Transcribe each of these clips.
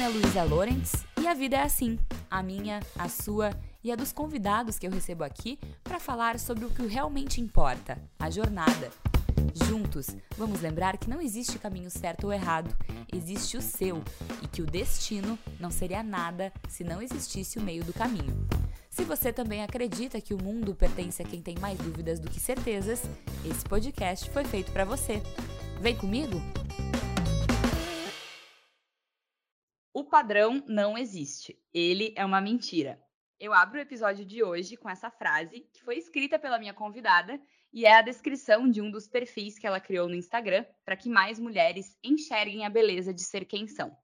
nome é Luísa Lorenz e a vida é assim, a minha, a sua e a dos convidados que eu recebo aqui para falar sobre o que realmente importa, a jornada. Juntos, vamos lembrar que não existe caminho certo ou errado, existe o seu e que o destino não seria nada se não existisse o meio do caminho. Se você também acredita que o mundo pertence a quem tem mais dúvidas do que certezas, esse podcast foi feito para você. Vem comigo? Padrão não existe. Ele é uma mentira. Eu abro o episódio de hoje com essa frase, que foi escrita pela minha convidada e é a descrição de um dos perfis que ela criou no Instagram para que mais mulheres enxerguem a beleza de ser quem são.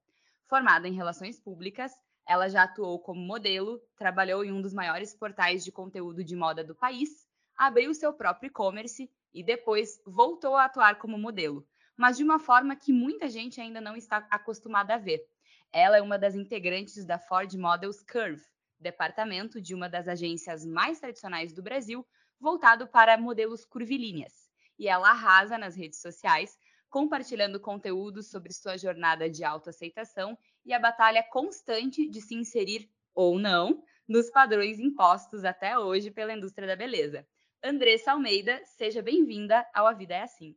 Formada em relações públicas, ela já atuou como modelo, trabalhou em um dos maiores portais de conteúdo de moda do país, abriu seu próprio e-commerce e depois voltou a atuar como modelo, mas de uma forma que muita gente ainda não está acostumada a ver. Ela é uma das integrantes da Ford Models Curve, departamento de uma das agências mais tradicionais do Brasil, voltado para modelos curvilíneas. E ela arrasa nas redes sociais, compartilhando conteúdos sobre sua jornada de autoaceitação e a batalha constante de se inserir ou não nos padrões impostos até hoje pela indústria da beleza. Andressa Almeida, seja bem-vinda ao A Vida é Assim.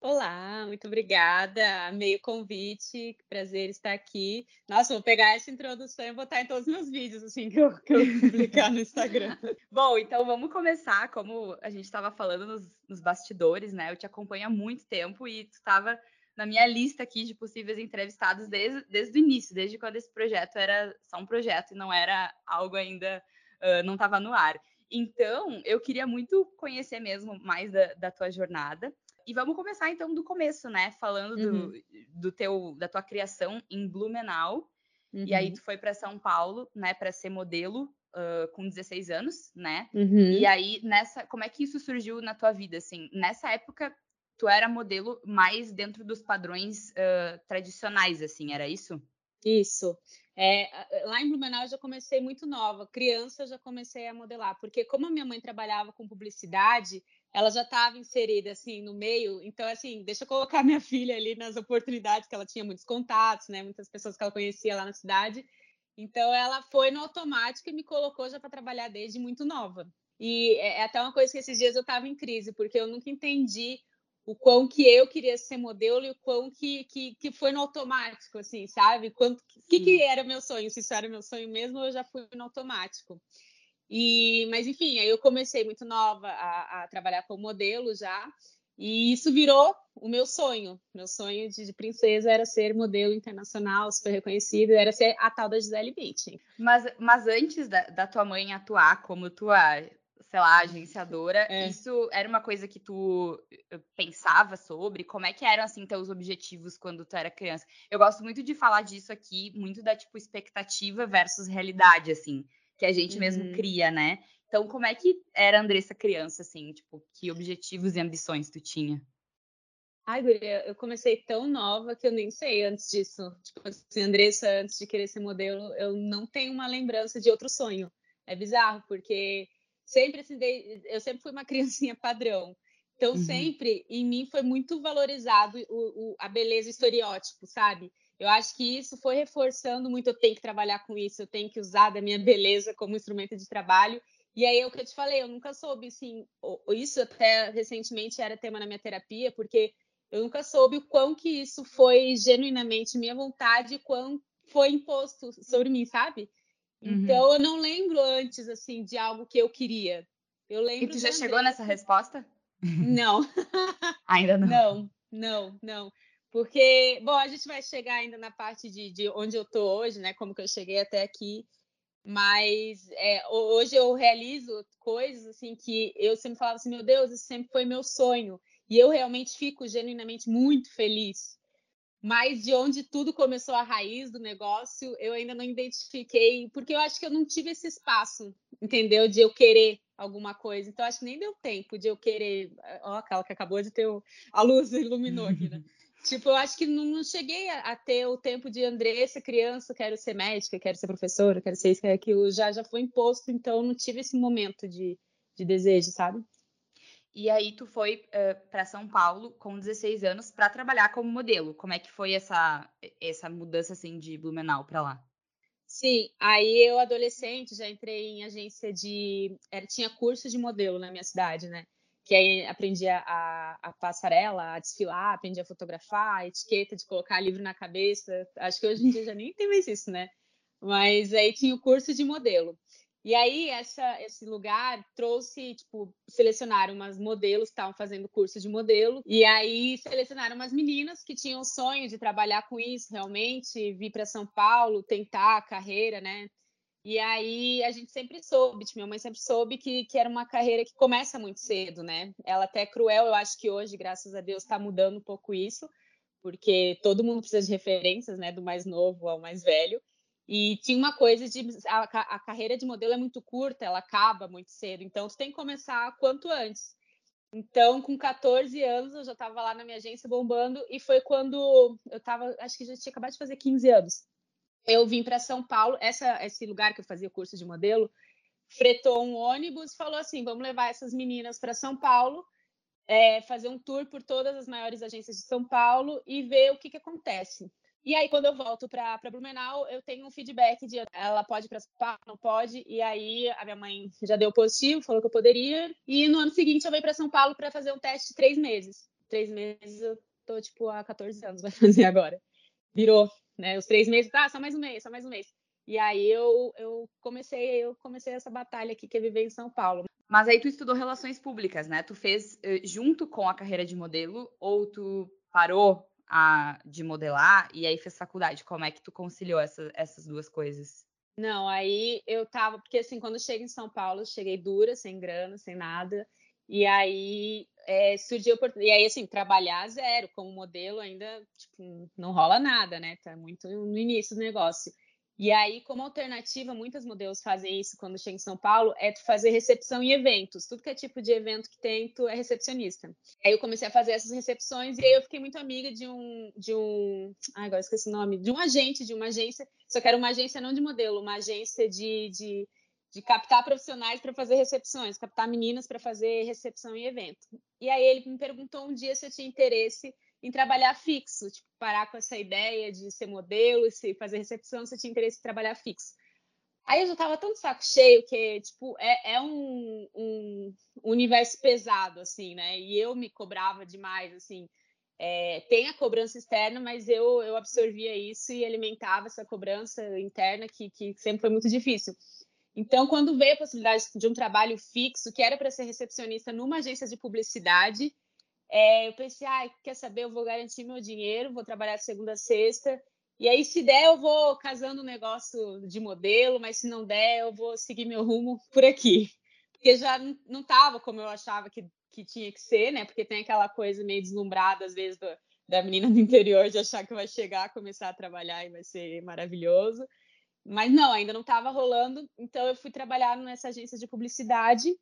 Olá, muito obrigada. Amei o convite, prazer estar aqui. Nossa, vou pegar essa introdução e botar em todos os meus vídeos, assim, que eu, que eu publicar no Instagram. Bom, então vamos começar. Como a gente estava falando nos, nos, bastidores, né? Eu te acompanho há muito tempo e tu estava na minha lista aqui de possíveis entrevistados desde, desde o início, desde quando esse projeto era só um projeto e não era algo ainda, uh, não estava no ar. Então, eu queria muito conhecer mesmo mais da, da tua jornada. E vamos começar então do começo, né? Falando do, uhum. do teu, da tua criação em Blumenau. Uhum. E aí uhum. tu foi para São Paulo, né, para ser modelo uh, com 16 anos, né? Uhum. E aí nessa, como é que isso surgiu na tua vida, assim? Nessa época tu era modelo mais dentro dos padrões uh, tradicionais, assim, era isso? Isso. É, lá em Blumenau eu já comecei muito nova, criança eu já comecei a modelar, porque como a minha mãe trabalhava com publicidade, ela já estava inserida assim no meio, então assim, deixa eu colocar minha filha ali nas oportunidades que ela tinha muitos contatos, né, muitas pessoas que ela conhecia lá na cidade. Então ela foi no automático e me colocou já para trabalhar desde muito nova. E é, é até uma coisa que esses dias eu estava em crise, porque eu nunca entendi o quão que eu queria ser modelo e o quão que, que, que foi no automático, assim, sabe? Quanto, que, que era meu sonho? Se isso era meu sonho mesmo, eu já fui no automático. E, mas enfim, aí eu comecei muito nova a, a, trabalhar como modelo já, e isso virou o meu sonho. Meu sonho de, de, princesa era ser modelo internacional, super reconhecida, era ser a tal da Gisele Bündchen. Mas, mas antes da, da tua mãe atuar como tua, sei lá, agenciadora, é. isso era uma coisa que tu eh, pensava sobre? Como é que eram, assim, teus objetivos quando tu era criança? Eu gosto muito de falar disso aqui, muito da, tipo, expectativa versus realidade, assim que a gente uhum. mesmo cria, né? Então, como é que era a Andressa criança, assim? Tipo, que objetivos e ambições tu tinha? Ai, Guria, eu comecei tão nova que eu nem sei antes disso. Tipo assim, Andressa, antes de querer ser modelo, eu não tenho uma lembrança de outro sonho. É bizarro, porque sempre assim, eu sempre fui uma criancinha padrão. Então, uhum. sempre em mim foi muito valorizado o, o, a beleza estereótipo, sabe? Eu acho que isso foi reforçando muito. Eu tenho que trabalhar com isso, eu tenho que usar da minha beleza como instrumento de trabalho. E aí é o que eu te falei, eu nunca soube, assim, isso até recentemente era tema na minha terapia, porque eu nunca soube o quão que isso foi genuinamente minha vontade, quão foi imposto sobre mim, sabe? Uhum. Então eu não lembro antes, assim, de algo que eu queria. Eu lembro. E tu já chegou nessa resposta? Não. Ainda não. Não, não, não. Porque, bom, a gente vai chegar ainda na parte de, de onde eu estou hoje, né? Como que eu cheguei até aqui. Mas é, hoje eu realizo coisas assim que eu sempre falava assim, meu Deus, isso sempre foi meu sonho. E eu realmente fico genuinamente muito feliz. Mas de onde tudo começou a raiz do negócio, eu ainda não identifiquei, porque eu acho que eu não tive esse espaço, entendeu? De eu querer alguma coisa. Então, acho que nem deu tempo de eu querer. Ó, aquela que acabou de ter o... a luz iluminou aqui, né? Tipo, eu acho que não, não cheguei a, a, ter o tempo de Andressa, criança, quero ser médica, quero ser professora, quero ser isso, quero aquilo. Já, já foi imposto, então não tive esse momento de, de desejo, sabe? E aí tu foi uh, para São Paulo com 16 anos para trabalhar como modelo. Como é que foi essa essa mudança assim de Blumenau para lá? Sim, aí eu adolescente já entrei em agência de, era, tinha curso de modelo na minha cidade, né? Que aí aprendia a, a passarela, a desfilar, aprendia a fotografar, a etiqueta de colocar livro na cabeça. Acho que hoje em dia já nem tem mais isso, né? Mas aí tinha o curso de modelo. E aí, essa, esse lugar trouxe, tipo, selecionaram umas modelos que estavam fazendo curso de modelo, e aí selecionaram umas meninas que tinham o sonho de trabalhar com isso realmente, vir para São Paulo, tentar a carreira, né? E aí a gente sempre soube, tipo, minha mãe sempre soube que, que era uma carreira que começa muito cedo, né? Ela até é cruel, eu acho que hoje, graças a Deus, está mudando um pouco isso, porque todo mundo precisa de referências, né? Do mais novo ao mais velho. E tinha uma coisa de a, a, carreira de modelo é muito curta, ela acaba muito cedo, então tu tem que começar quanto antes. Então, com 14 anos, eu já estava lá na minha agência bombando, e foi quando eu estava, acho que já tinha acabado de fazer 15 anos. Eu vim para São Paulo, essa, esse lugar que eu fazia o curso de modelo, fretou um ônibus e falou assim: vamos levar essas meninas para São Paulo, é, fazer um tour por todas as maiores agências de São Paulo e ver o que, que acontece. E aí, quando eu volto para Blumenau, eu tenho um feedback de ela pode para São Paulo, não pode. E aí, a minha mãe já deu positivo, falou que eu poderia. E no ano seguinte, eu venho para São Paulo para fazer um teste de três meses. Três meses, eu tô, tipo, há 14 anos, vai fazer agora. Virou, né? Os três meses, tá, só mais um mês, só mais um mês. E aí eu, eu comecei eu comecei essa batalha aqui que é viver em São Paulo. Mas aí tu estudou relações públicas, né? Tu fez eh, junto com a carreira de modelo ou tu parou a, de modelar e aí fez faculdade. Como é que tu conciliou essa, essas duas coisas? Não, aí eu tava, porque assim, quando eu cheguei em São Paulo, cheguei dura, sem grana, sem nada. E aí é, surgiu E aí, assim, trabalhar zero como modelo ainda, tipo, não rola nada, né? Tá muito no início do negócio. E aí, como alternativa, muitas modelos fazem isso quando chega em São Paulo, é tu fazer recepção em eventos. Tudo que é tipo de evento que tem, tu é recepcionista. Aí eu comecei a fazer essas recepções e aí eu fiquei muito amiga de um, de um, ah, agora esqueci o nome, de um agente, de uma agência, só que era uma agência não de modelo, uma agência de, de, de captar profissionais para fazer recepções, captar meninas para fazer recepção em evento. E aí ele me perguntou um dia se eu tinha interesse em trabalhar fixo, tipo, parar com essa ideia de ser modelo, se fazer recepção, você tinha interesse em trabalhar fixo. Aí eu já tava tão de saco cheio que, tipo, é, é um, um, universo pesado, assim, né? E eu me cobrava demais, assim. É, tem a cobrança externa, mas eu, eu absorvia isso e alimentava essa cobrança interna que, que sempre foi muito difícil. Então, quando veio a possibilidade de um trabalho fixo, que era para ser recepcionista numa agência de publicidade, é, eu pensei, ah, quer saber, eu vou garantir meu dinheiro, vou trabalhar de segunda a sexta, e aí se der eu vou casando um negócio de modelo, mas se não der eu vou seguir meu rumo por aqui. Porque já não estava como eu achava que, que tinha que ser, né? Porque tem aquela coisa meio deslumbrada, às vezes, do, da menina do interior de achar que vai chegar, começar a trabalhar e vai ser maravilhoso. Mas não, ainda não estava rolando, então eu fui trabalhar nessa agência de publicidade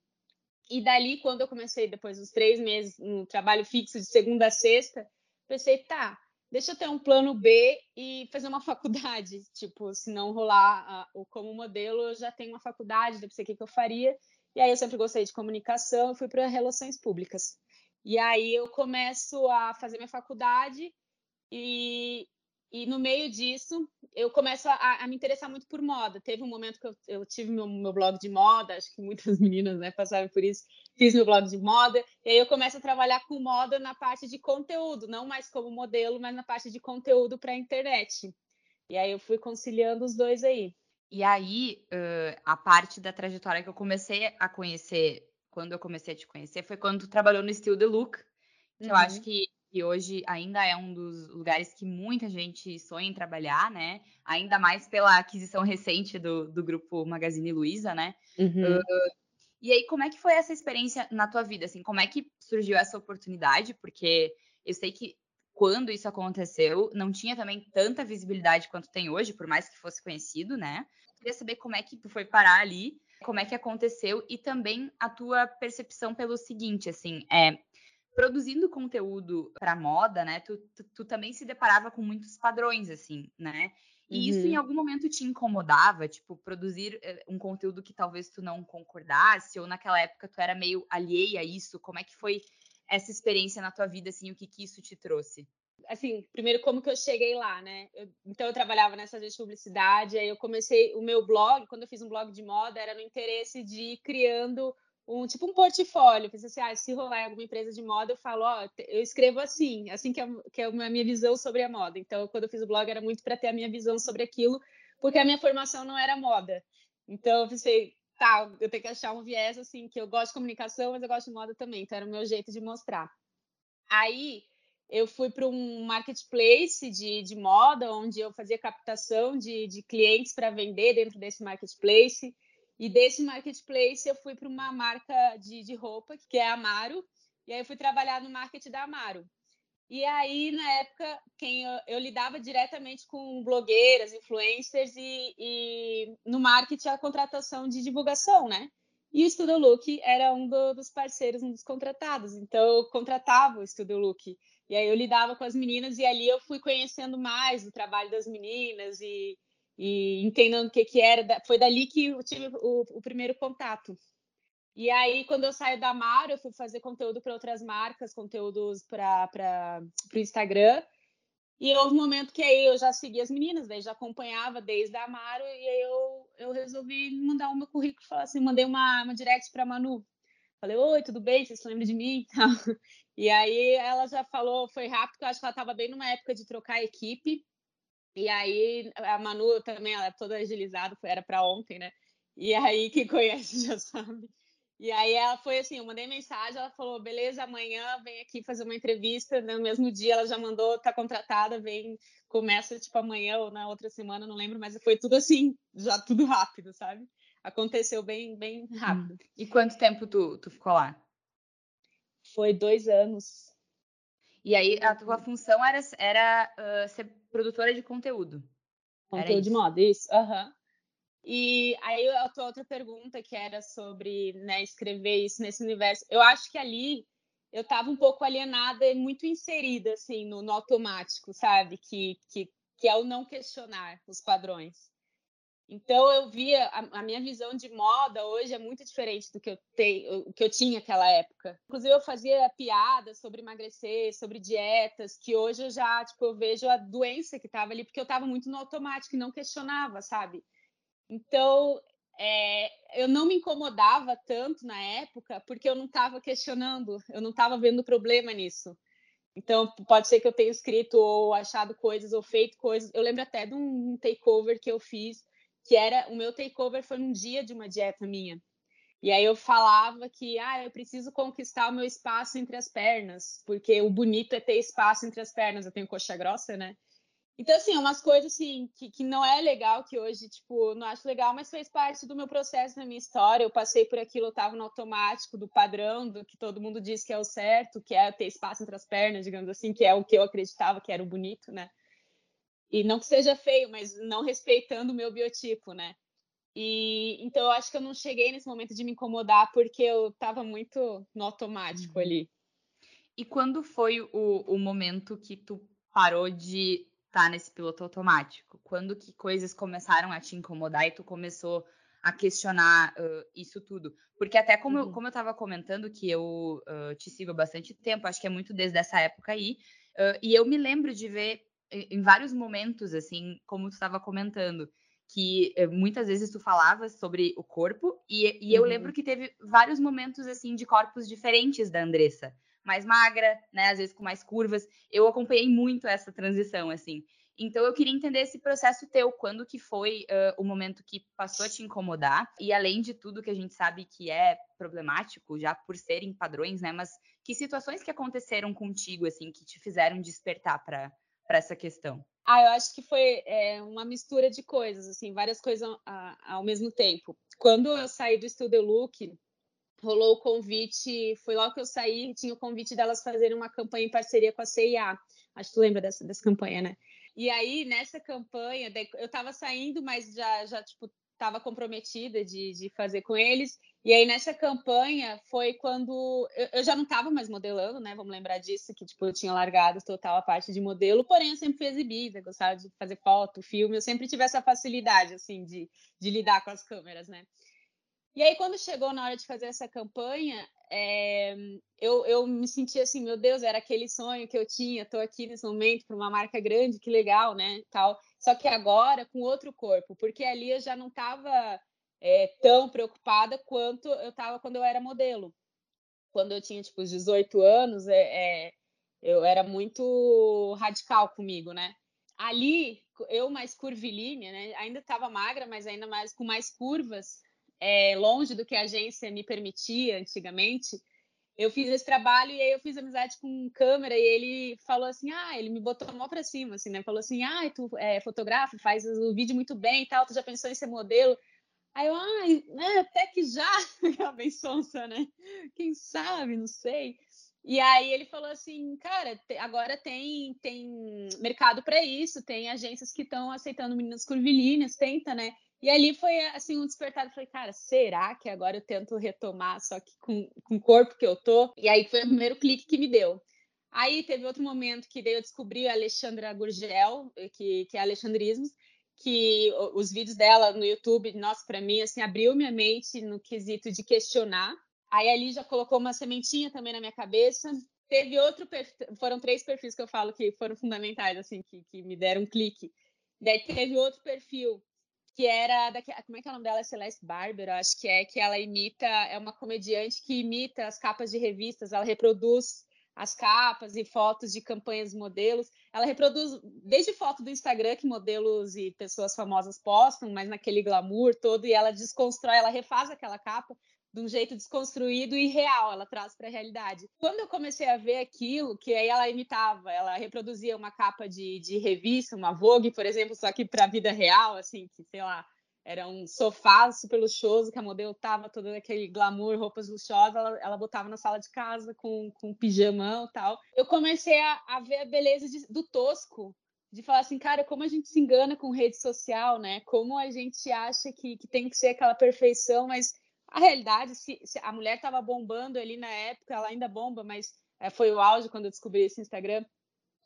e dali, quando eu comecei, depois dos três meses, no trabalho fixo de segunda a sexta, pensei, tá, deixa eu ter um plano B e fazer uma faculdade. Tipo, se não rolar o como modelo, eu já tenho uma faculdade, não sei o que, eu faria. E aí eu sempre gostei de comunicação, eu fui para relações públicas. E aí eu começo a fazer minha faculdade e, e no meio disso, eu começo a, a, me interessar muito por moda. Teve um momento que eu, eu tive meu, meu, blog de moda, acho que muitas meninas né, passaram por isso. Fiz meu blog de moda, e aí eu começo a trabalhar com moda na parte de conteúdo, não mais como modelo, mas na parte de conteúdo para a internet. E aí eu fui conciliando os dois aí. E aí, uh, a parte da trajetória que eu comecei a conhecer, quando eu comecei a te conhecer, foi quando tu trabalhou no Still The Look, que uhum. eu acho que que hoje ainda é um dos lugares que muita gente sonha em trabalhar, né? Ainda mais pela aquisição recente do, do grupo Magazine Luiza, né? Uhum. Uh, e aí, como é que foi essa experiência na tua vida? Assim, como é que surgiu essa oportunidade? Porque eu sei que quando isso aconteceu, não tinha também tanta visibilidade quanto tem hoje, por mais que fosse conhecido, né? Eu queria saber como é que tu foi parar ali, como é que aconteceu e também a tua percepção pelo seguinte, assim, é produzindo conteúdo para moda, né? Tu, tu, tu, também se deparava com muitos padrões, assim, né? E uhum. isso em uhum. algum momento te incomodava, tipo, produzir eh, um conteúdo que talvez tu não concordasse, ou naquela época tu era meio alheia a isso? Como é que foi essa experiência na tua vida, assim, o que, que isso te trouxe? Assim, primeiro, como que eu cheguei lá, né? Eu, então, eu trabalhava nessa agência de publicidade, aí eu comecei o meu blog, quando eu fiz um blog de moda, era no interesse de ir criando um tipo um portfólio. Pensei assim, ah, se rolar alguma empresa de moda, eu falo, ó, eu escrevo assim, assim que é, que é a minha visão sobre a moda. Então, quando eu fiz o blog, era muito para ter a minha visão sobre aquilo, porque a minha formação não era moda. Então, eu pensei, tá, eu tenho que achar um viés assim, que eu gosto de comunicação, mas eu gosto de moda também. Então, era o meu jeito de mostrar. Aí, eu fui para um marketplace de, de moda, onde eu fazia captação de, de clientes para vender dentro desse marketplace. E desse marketplace eu fui para uma marca de, de roupa, que é a Amaro, e aí eu fui trabalhar no marketing da Amaro. E aí, na época, quem eu, eu lidava diretamente com blogueiras, influencers e, e, no marketing a contratação de divulgação, né? E o Studio Look era um do, dos parceiros, um dos contratados. Então, eu contratava o Studio Look. E aí eu lidava com as meninas e ali eu fui conhecendo mais o trabalho das meninas e, e entendendo o que, que era. Foi dali que eu tive o, o primeiro contato. E aí, quando eu saio da Amaro, eu fui fazer conteúdo para outras marcas, conteúdos para o Instagram. E houve um momento que aí eu já seguia as meninas, daí já acompanhava desde a Amaro, e aí eu, eu resolvi mandar o meu currículo, falar assim, mandei uma, uma direct para Manu. Falei, oi, tudo bem? Vocês se lembram de mim? E aí ela já falou, foi rápido, eu acho que ela estava bem numa época de trocar equipe. E aí a Manu também, ela é toda agilizada, era para ontem, né? E aí quem conhece já sabe. E aí ela foi assim, eu mandei mensagem, ela falou, beleza, amanhã vem aqui fazer uma entrevista, no mesmo dia ela já mandou, tá contratada, vem, começa tipo amanhã ou na outra semana, não lembro, mas foi tudo assim, já tudo rápido, sabe? Aconteceu bem, bem rápido. Hum. E quanto tempo tu, tu ficou lá? Foi dois anos. E aí a tua função era, era uh, ser produtora de conteúdo. Conteúdo de moda, isso. Aham. Uhum. E aí a tua outra pergunta que era sobre né, escrever isso nesse universo, eu acho que ali eu estava um pouco alienada e muito inserida assim no, no automático, sabe? Que, que, que é o não questionar os padrões. Então eu via a, a, minha visão de moda hoje é muito diferente do que eu tenho, que eu tinha naquela época. Inclusive eu fazia piadas sobre emagrecer, sobre dietas, que hoje eu já tipo eu vejo a doença que estava ali porque eu estava muito no automático e não questionava, sabe? Então é, eu não me incomodava tanto na época porque eu não estava questionando, eu não estava vendo problema nisso. Então, pode ser que eu tenha escrito ou achado coisas ou feito coisas. Eu lembro até de um takeover que eu fiz que era o meu takeover foi um dia de uma dieta minha. E aí eu falava que ah, eu preciso conquistar o meu espaço entre as pernas, porque o bonito é ter espaço entre as pernas. Eu tenho coxa grossa, né? Então, assim, é umas coisas assim, que, que não é legal, que hoje, tipo, não acho legal, mas fez parte do meu processo, da minha história. Eu passei por aquilo, eu tava no automático, do padrão, do que todo mundo diz que é o certo, que é ter espaço entre as pernas, digamos assim, que é o que eu acreditava que era o bonito, né? E não que seja feio, mas não respeitando o meu biotipo, né? E então eu acho que eu não cheguei nesse momento de me incomodar porque eu estava muito no automático uhum. ali. E quando foi o, o momento que tu parou de estar tá nesse piloto automático? Quando que coisas começaram a te incomodar e tu começou a questionar uh, isso tudo? Porque até como, uhum. eu, como eu estava comentando que eu uh, te sigo há bastante tempo, acho que é muito desde essa época aí, uh, e eu me lembro de ver em vários momentos, assim, como tu estava comentando, que eh, muitas vezes tu falava sobre o corpo, e, e eu uhum. lembro que teve vários momentos, assim, de corpos diferentes da Andressa. Mais magra, né, às vezes com mais curvas. Eu acompanhei muito essa transição, assim. Então eu queria entender esse processo teu, quando que foi uh, o momento que passou a te incomodar, e além de tudo que a gente sabe que é problemático, já por serem padrões, né, mas que situações que aconteceram contigo, assim, que te fizeram despertar para para essa questão? Ah, eu acho que foi é, uma mistura de coisas, assim, várias coisas ao mesmo tempo. Quando eu saí do Studio Look, rolou o convite, foi logo que eu saí, tinha o convite delas fazerem uma campanha em parceria com a CIA. Acho que tu lembra dessa, dessa campanha, né? E aí, nessa campanha, eu tava saindo, mas já, já tipo, estava comprometida de, de fazer com eles. E aí, nessa campanha, foi quando eu, eu já não estava mais modelando, né? Vamos lembrar disso, que tipo, eu tinha largado total a parte de modelo, porém eu sempre fui exibida, gostava de fazer foto, filme, eu sempre tive essa facilidade, assim, de, de lidar com as câmeras, né? E aí, quando chegou na hora de fazer essa campanha, é, eu, eu me senti assim, meu Deus, era aquele sonho que eu tinha, estou aqui nesse momento para uma marca grande, que legal, né? Tal. Só que agora com outro corpo, porque ali eu já não estava é, tão preocupada quanto eu estava quando eu era modelo. Quando eu tinha, tipo, 18 anos, é, é, eu era muito radical comigo, né? Ali, eu mais curvilínea, né? Ainda estava magra, mas ainda mais com mais curvas, é, longe do que a agência me permitia antigamente. Eu fiz esse trabalho e aí eu fiz amizade com um câmera e ele falou assim, ah, ele me botou mão para cima, assim, né? Falou assim, ah, tu é fotógrafo, faz o vídeo muito bem e tal, tu já pensou em ser modelo? Aí eu, né, até que já, a bem sonsa, né? Quem sabe, não sei. E aí ele falou assim, cara, agora tem tem mercado para isso, tem agências que estão aceitando meninas curvilíneas, tenta, né? E ali foi assim um despertar, eu falei, cara, será que agora eu tento retomar só que com, com o corpo que eu tô? E aí foi o primeiro clique que me deu. Aí teve outro momento que daí eu descobri a Alexandra Gurgel, que, que é Alexandrismos, que os vídeos dela no YouTube, nossa, para mim, assim, abriu minha mente no quesito de questionar. Aí ali já colocou uma sementinha também na minha cabeça. Teve outro perfil, foram três perfis que eu falo que foram fundamentais, assim, que, que me deram um clique. Daí teve outro perfil que era da, como é que é o nome dela? Celeste Barber, acho que é, que ela imita, é uma comediante que imita as capas de revistas, ela reproduz as capas e fotos de campanhas modelos. Ela reproduz desde foto do Instagram que modelos e pessoas famosas postam, mas naquele glamour todo, e ela desconstrói, ela refaz aquela capa de um jeito desconstruído e real, ela traz para a realidade. Quando eu comecei a ver aquilo, que aí ela imitava, ela reproduzia uma capa de, de revista, uma Vogue, por exemplo, só que para a vida real, assim, que sei lá, era um sofá super luxuoso, que a modelo tava todo aquele glamour, roupas luxuosas, ela, ela botava na sala de casa com, com pijamão e tal. Eu comecei a, a ver a beleza de, do tosco, de falar assim, cara, como a gente se engana com rede social, né? Como a gente acha que, que tem que ser aquela perfeição, mas a realidade, se, se a mulher estava bombando ali na época, ela ainda bomba, mas é, foi o auge quando eu descobri esse Instagram.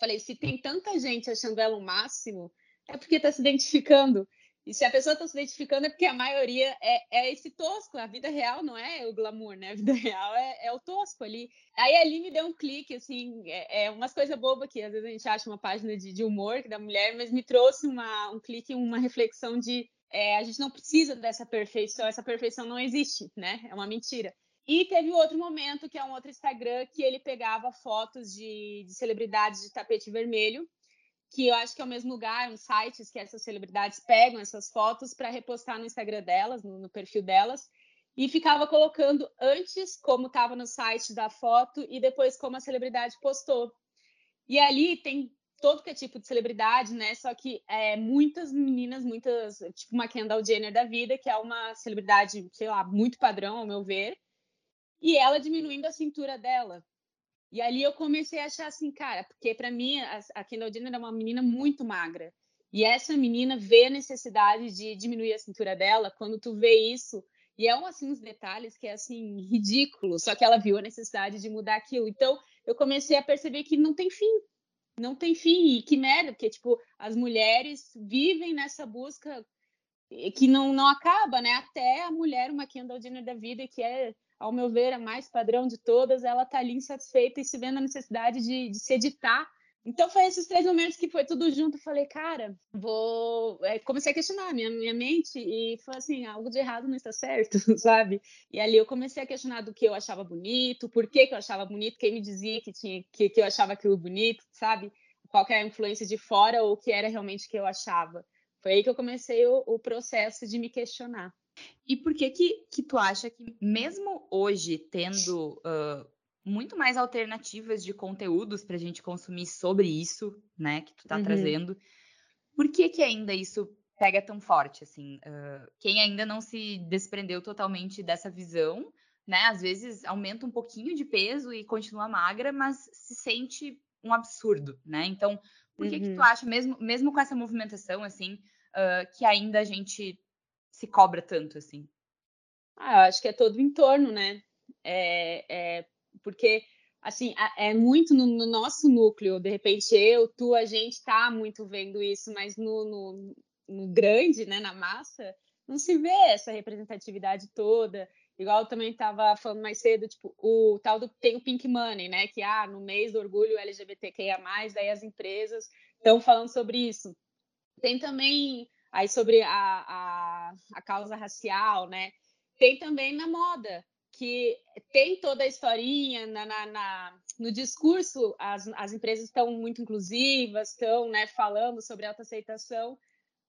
Falei, se tem tanta gente achando ela o máximo, é porque está se identificando. E se a pessoa está se identificando é porque a maioria é, é, esse tosco. A vida real não é o glamour, né? A vida real é, é o tosco ali. Aí ali me deu um clique, assim, é, é umas coisas bobas que às vezes a gente acha uma página de, de humor da mulher, mas me trouxe uma, um clique, uma reflexão de é, a gente não precisa dessa perfeição, essa perfeição não existe, né? É uma mentira. E teve outro momento, que é um outro Instagram, que ele pegava fotos de, de celebridades de tapete vermelho que eu acho que é o mesmo lugar, uns sites que essas celebridades pegam essas fotos para repostar no Instagram delas, no, no, perfil delas, e ficava colocando antes como estava no site da foto e depois como a celebridade postou. E ali tem todo que é tipo de celebridade, né? Só que é, muitas meninas, muitas, tipo uma Kendall Jenner da vida, que é uma celebridade, sei lá, muito padrão, ao meu ver, e ela diminuindo a cintura dela. E ali eu comecei a achar assim, cara, porque para mim a, a Kendall Jenner é uma menina muito magra. E essa menina vê a necessidade de diminuir a cintura dela, quando tu vê isso, e é um assim uns detalhes que é assim ridículo, só que ela viu a necessidade de mudar aquilo. Então, eu comecei a perceber que não tem fim. Não tem fim, e que merda, porque tipo, as mulheres vivem nessa busca que não, não acaba, né? Até a mulher, uma Kendall Jenner da vida, que é ao meu ver, a mais padrão de todas, ela tá ali insatisfeita e se vendo a necessidade de, de se editar. Então foi esses três momentos que foi tudo junto. Falei, cara, vou. É, comecei a questionar minha, minha mente e foi assim: algo de errado não está certo, sabe? E ali eu comecei a questionar do que eu achava bonito, por que, que eu achava bonito, quem me dizia que, tinha, que, que eu achava aquilo bonito, sabe? Qual era a influência de fora ou o que era realmente que eu achava. Foi aí que eu comecei o, o processo de me questionar. E por que que, que tu acha que mesmo hoje tendo uh, muito mais alternativas de conteúdos para a gente consumir sobre isso, né, que tu tá uhum. trazendo, por que que ainda isso pega tão forte, assim? Uh, quem ainda não se desprendeu totalmente dessa visão, né, às vezes aumenta um pouquinho de peso e continua magra, mas se sente um absurdo, né? Então, por que uhum. que tu uhum. acha, mesmo, mesmo com essa movimentação, assim, uh, que ainda a gente se cobra tanto assim? Ah, eu acho que é todo o entorno, né? É, é, porque, assim, é muito no, no, nosso núcleo. De repente, eu, tu, a gente tá muito vendo isso, mas no, no, no grande, né, na massa, não se vê essa representatividade toda. Igual eu também estava falando mais cedo, tipo, o tal do tem o Pink Money, né? Que ah, no mês do orgulho LGBTQIA, daí as empresas estão falando sobre isso. Tem também aí sobre a, a, a causa racial, né? Tem também na moda, que tem toda a historinha na, na, na, no discurso, as, as empresas estão muito inclusivas, estão né, falando sobre autoaceitação,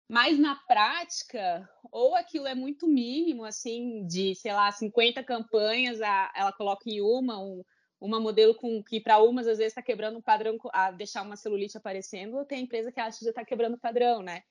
mas na prática, ou aquilo é muito mínimo, assim, de, sei lá, 50 campanhas, a, ela coloca em uma, um, uma modelo com que para umas às vezes está quebrando um padrão, a deixar uma celulite aparecendo, ou tem empresa que acha que já está quebrando o padrão, né?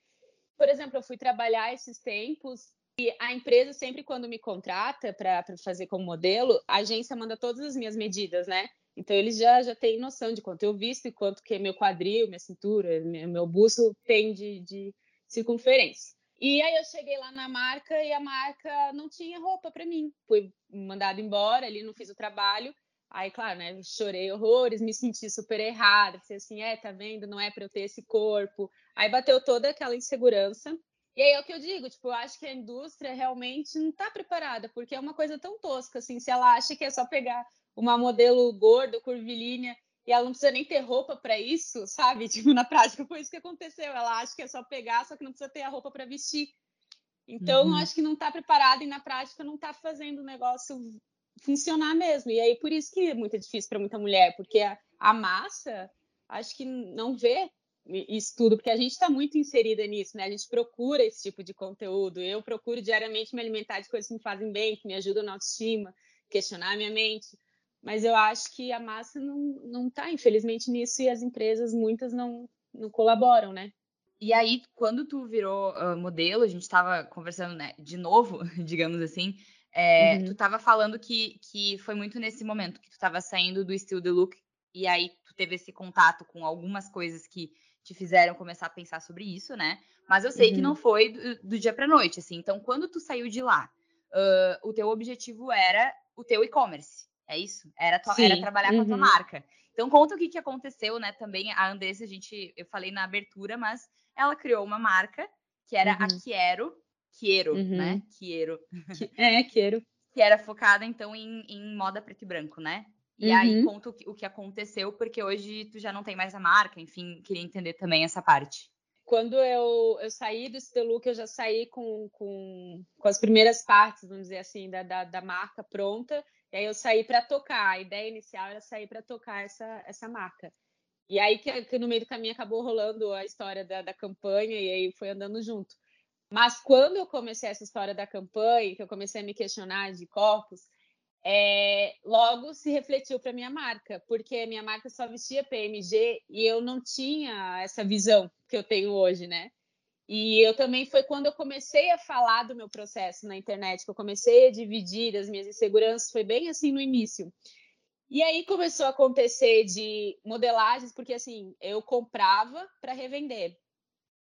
Por exemplo, eu fui trabalhar esses tempos e a empresa, sempre quando me contrata para fazer como modelo, a agência manda todas as minhas medidas, né? Então eles já, já têm noção de quanto eu visto e quanto que é meu quadril, minha cintura, meu busto tem de, de circunferência. E aí eu cheguei lá na marca e a marca não tinha roupa para mim. Fui mandada embora, ali não fiz o trabalho. Aí, claro, né, chorei horrores, me senti super errada, pensei assim, é, tá vendo, não é para eu ter esse corpo. Aí bateu toda aquela insegurança. E aí é o que eu digo, tipo, eu acho que a indústria realmente não está preparada, porque é uma coisa tão tosca, assim, se ela acha que é só pegar uma modelo gorda, curvilínea, e ela não precisa nem ter roupa para isso, sabe? Tipo, na prática foi isso que aconteceu. Ela acha que é só pegar, só que não precisa ter a roupa para vestir. Então, uhum. eu acho que não está preparada e na prática não está fazendo o negócio funcionar mesmo. E aí, por isso que é muito difícil para muita mulher, porque a, a massa, acho que não vê isso tudo, porque a gente está muito inserida nisso, né? A gente procura esse tipo de conteúdo. Eu procuro diariamente me alimentar de coisas que me fazem bem, que me ajudam na autoestima, questionar a minha mente. Mas eu acho que a massa não, não tá, infelizmente, nisso e as empresas, muitas, não, não colaboram, né? E aí, quando tu virou uh, modelo, a gente estava conversando, né, de novo, digamos assim, é, uhum. tu estava falando que, que foi muito nesse momento que tu estava saindo do Still the Look, e aí tu teve esse contato com algumas coisas que te fizeram começar a pensar sobre isso, né? Mas eu sei uhum. que não uhum. foi do, do dia para noite, assim. Então, quando tu saiu de lá, uh, o teu objetivo era o teu e-commerce, é isso? Era, tua, era trabalhar uhum. com a tua uhum. marca. Então, conta o que, que aconteceu, né? Também a Andressa, a gente, eu falei na abertura, mas ela criou uma marca que era uhum. a Quiero, Quiero, né? Uhum. Quiero. É, Quiero. Que era focada, então, em, em moda preto e branco, né? E uhum. aí conta o que, aconteceu, porque hoje tu já não tem mais a marca, enfim, queria entender também essa parte. Quando eu, eu saí do Still eu já saí com, com, com as primeiras partes, vamos dizer assim, da, da, da marca pronta. E aí eu saí para tocar. A ideia inicial era sair para tocar essa, essa marca. E aí que, que, no meio do caminho acabou rolando a história da, da campanha e aí foi andando junto. Mas quando eu comecei essa história da campanha, que eu comecei a me questionar de corpos, é, logo se refletiu para minha marca, porque minha marca só vestia PMG e eu não tinha essa visão que eu tenho hoje, né? E eu também foi quando eu comecei a falar do meu processo na internet, que eu comecei a dividir as minhas inseguranças, foi bem assim no início. E aí começou a acontecer de modelagens, porque assim, eu comprava para revender.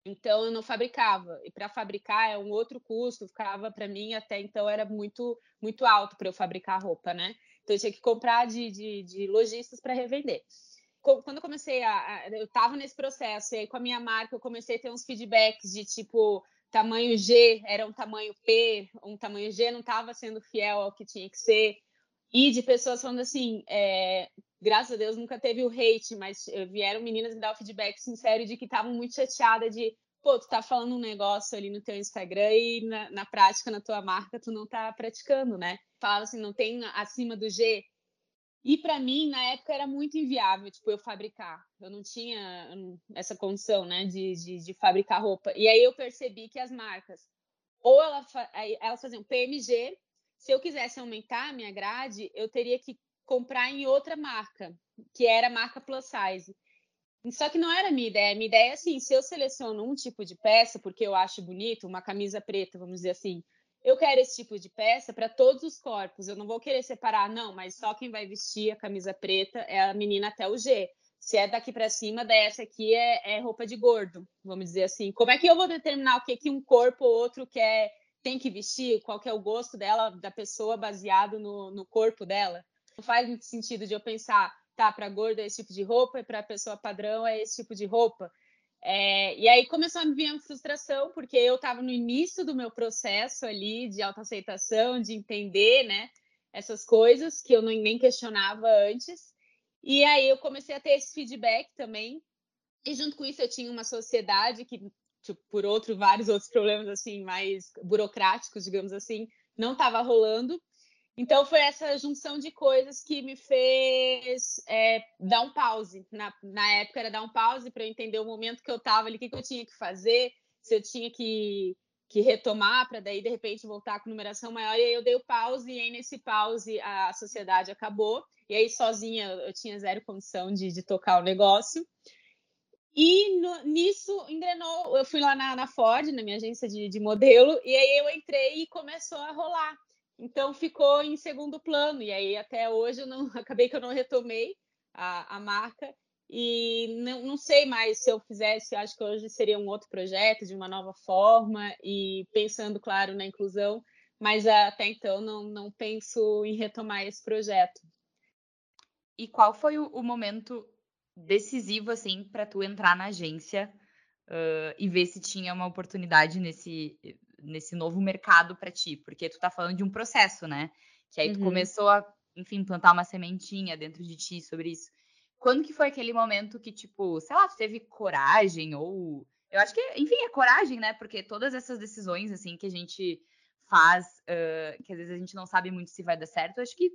Então eu não fabricava e para fabricar é um outro custo, ficava para mim até então era muito muito alto para eu fabricar roupa, né? Então eu tinha que comprar de, de, de lojistas para revender. Quando eu comecei a, eu estava nesse processo e aí com a minha marca eu comecei a ter uns feedbacks de tipo tamanho G era um tamanho P, um tamanho G não estava sendo fiel ao que tinha que ser e de pessoas falando assim, é, graças a Deus nunca teve o hate, mas eh, vieram meninas me dar o feedback sincero de que estavam muito chateadas de, pô, tu tá falando um negócio ali no teu Instagram e na, na prática, na tua marca, tu não tá praticando, né? Falava assim, não tem acima do G. E para mim, na época, era muito inviável, tipo, eu fabricar. Eu não tinha hum, essa condição, né, de, de, de fabricar roupa. E aí eu percebi que as marcas, ou ela, elas faziam PMG, se eu quisesse aumentar a minha grade, eu teria que comprar em outra marca, que era a marca plus size. Só que não era a minha ideia. Minha ideia é assim: se eu seleciono um tipo de peça, porque eu acho bonito, uma camisa preta, vamos dizer assim, eu quero esse tipo de peça para todos os corpos. Eu não vou querer separar, não, mas só quem vai vestir a camisa preta é a menina até o G. Se é daqui para cima, dessa aqui é, é, roupa de gordo, vamos dizer assim. Como é que eu vou determinar o que, que um corpo ou outro quer tem que vestir, qual que é o gosto dela, da pessoa, baseado no, no corpo dela. Não faz muito sentido de eu pensar, tá, para gorda é esse tipo de roupa e para pessoa padrão é esse tipo de roupa. É, e aí começou a me vir a frustração, porque eu estava no início do meu processo ali de autoaceitação, de entender, né, essas coisas que eu nem questionava antes. E aí eu comecei a ter esse feedback também. E junto com isso eu tinha uma sociedade que, por outro, vários outros problemas assim mais burocráticos, digamos assim, não estava rolando. Então foi essa junção de coisas que me fez é, dar um pause. Na, na época era dar um pause para eu entender o momento que eu estava ali, o que, que eu tinha que fazer, se eu tinha que, que retomar para daí de repente voltar com numeração maior. E aí eu dei o pause e aí nesse pause a sociedade acabou. E aí sozinha eu tinha zero condição de, de tocar o negócio. E no, nisso engrenou, eu fui lá na, na, Ford, na minha agência de, de modelo, e aí eu entrei e começou a rolar. Então ficou em segundo plano, e aí até hoje eu não acabei que eu não retomei a, a marca. E não, não, sei mais se eu fizesse, acho que hoje seria um outro projeto, de uma nova forma, e pensando, claro, na inclusão, mas até então não, não penso em retomar esse projeto. E qual foi o, o momento decisivo, assim, para tu entrar na agência uh, e ver se tinha uma oportunidade nesse, nesse novo mercado para ti, porque tu tá falando de um processo, né? Que aí tu uhum. começou a, enfim, plantar uma sementinha dentro de ti sobre isso. Quando que foi aquele momento que, tipo, sei lá, tu teve coragem ou... Eu acho que, enfim, é coragem, né? Porque todas essas decisões, assim, que a gente faz, uh, que às vezes a gente não sabe muito se vai dar certo, eu acho que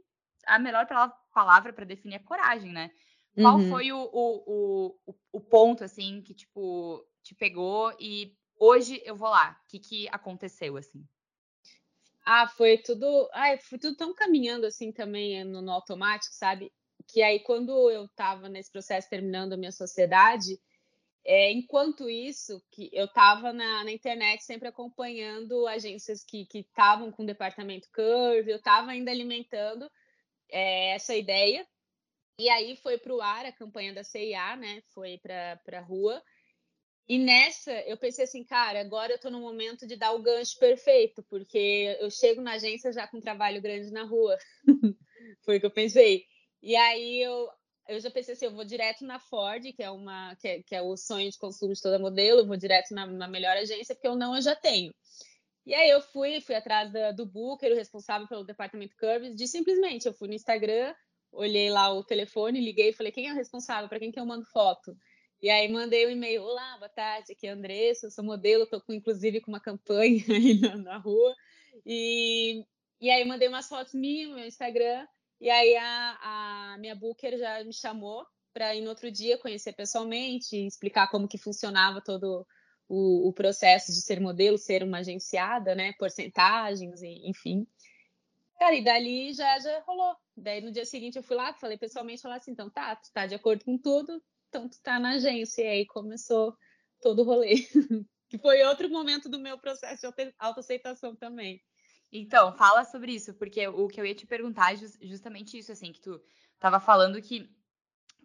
a melhor palavra para definir é coragem, né? Qual uhum. foi o, o, o, o ponto, assim, que, tipo, te pegou e hoje eu vou lá. O que, que aconteceu, assim? Ah, foi tudo. Ai, foi tudo tão caminhando assim também eh, no, no automático, sabe? Que aí, quando eu estava nesse processo terminando a minha sociedade, é, enquanto isso, que eu estava na, na, internet sempre acompanhando agências que estavam com o departamento Curve, eu estava ainda alimentando é, essa ideia. E aí foi para o ar a campanha da CIA, né? Foi para a rua. E nessa, eu pensei assim, cara, agora eu estou no momento de dar o gancho perfeito, porque eu chego na agência já com um trabalho grande na rua. Foi o que eu pensei. E aí eu, eu já pensei assim, eu vou direto na Ford, que é uma que é, que é o sonho de consumo de toda modelo, eu vou direto na, na, melhor agência, porque eu não eu já tenho. E aí eu fui, fui atrás da, do Booker, o responsável pelo departamento Curves, de simplesmente, eu fui no Instagram, olhei lá o telefone, liguei e falei, quem é o responsável, para quem que eu mando foto? E aí mandei um e-mail, olá, boa tarde, aqui é a Andressa, sou modelo, estou inclusive com uma campanha aí na, na, rua. E, e aí mandei umas fotos minhas no meu Instagram, e aí a, a minha booker já me chamou para ir no outro dia conhecer pessoalmente, explicar como que funcionava todo o, o, processo de ser modelo, ser uma agenciada, né, porcentagens, enfim. Cara, e dali já, já rolou. Daí no dia seguinte eu fui lá, falei pessoalmente, falei assim, então tá, tu tá de acordo com tudo, então tu tá na agência. E aí começou todo o rolê. que foi outro momento do meu processo de autoaceitação também. Então, fala sobre isso, porque o que eu ia te perguntar é justamente isso, assim, que tu tava falando que,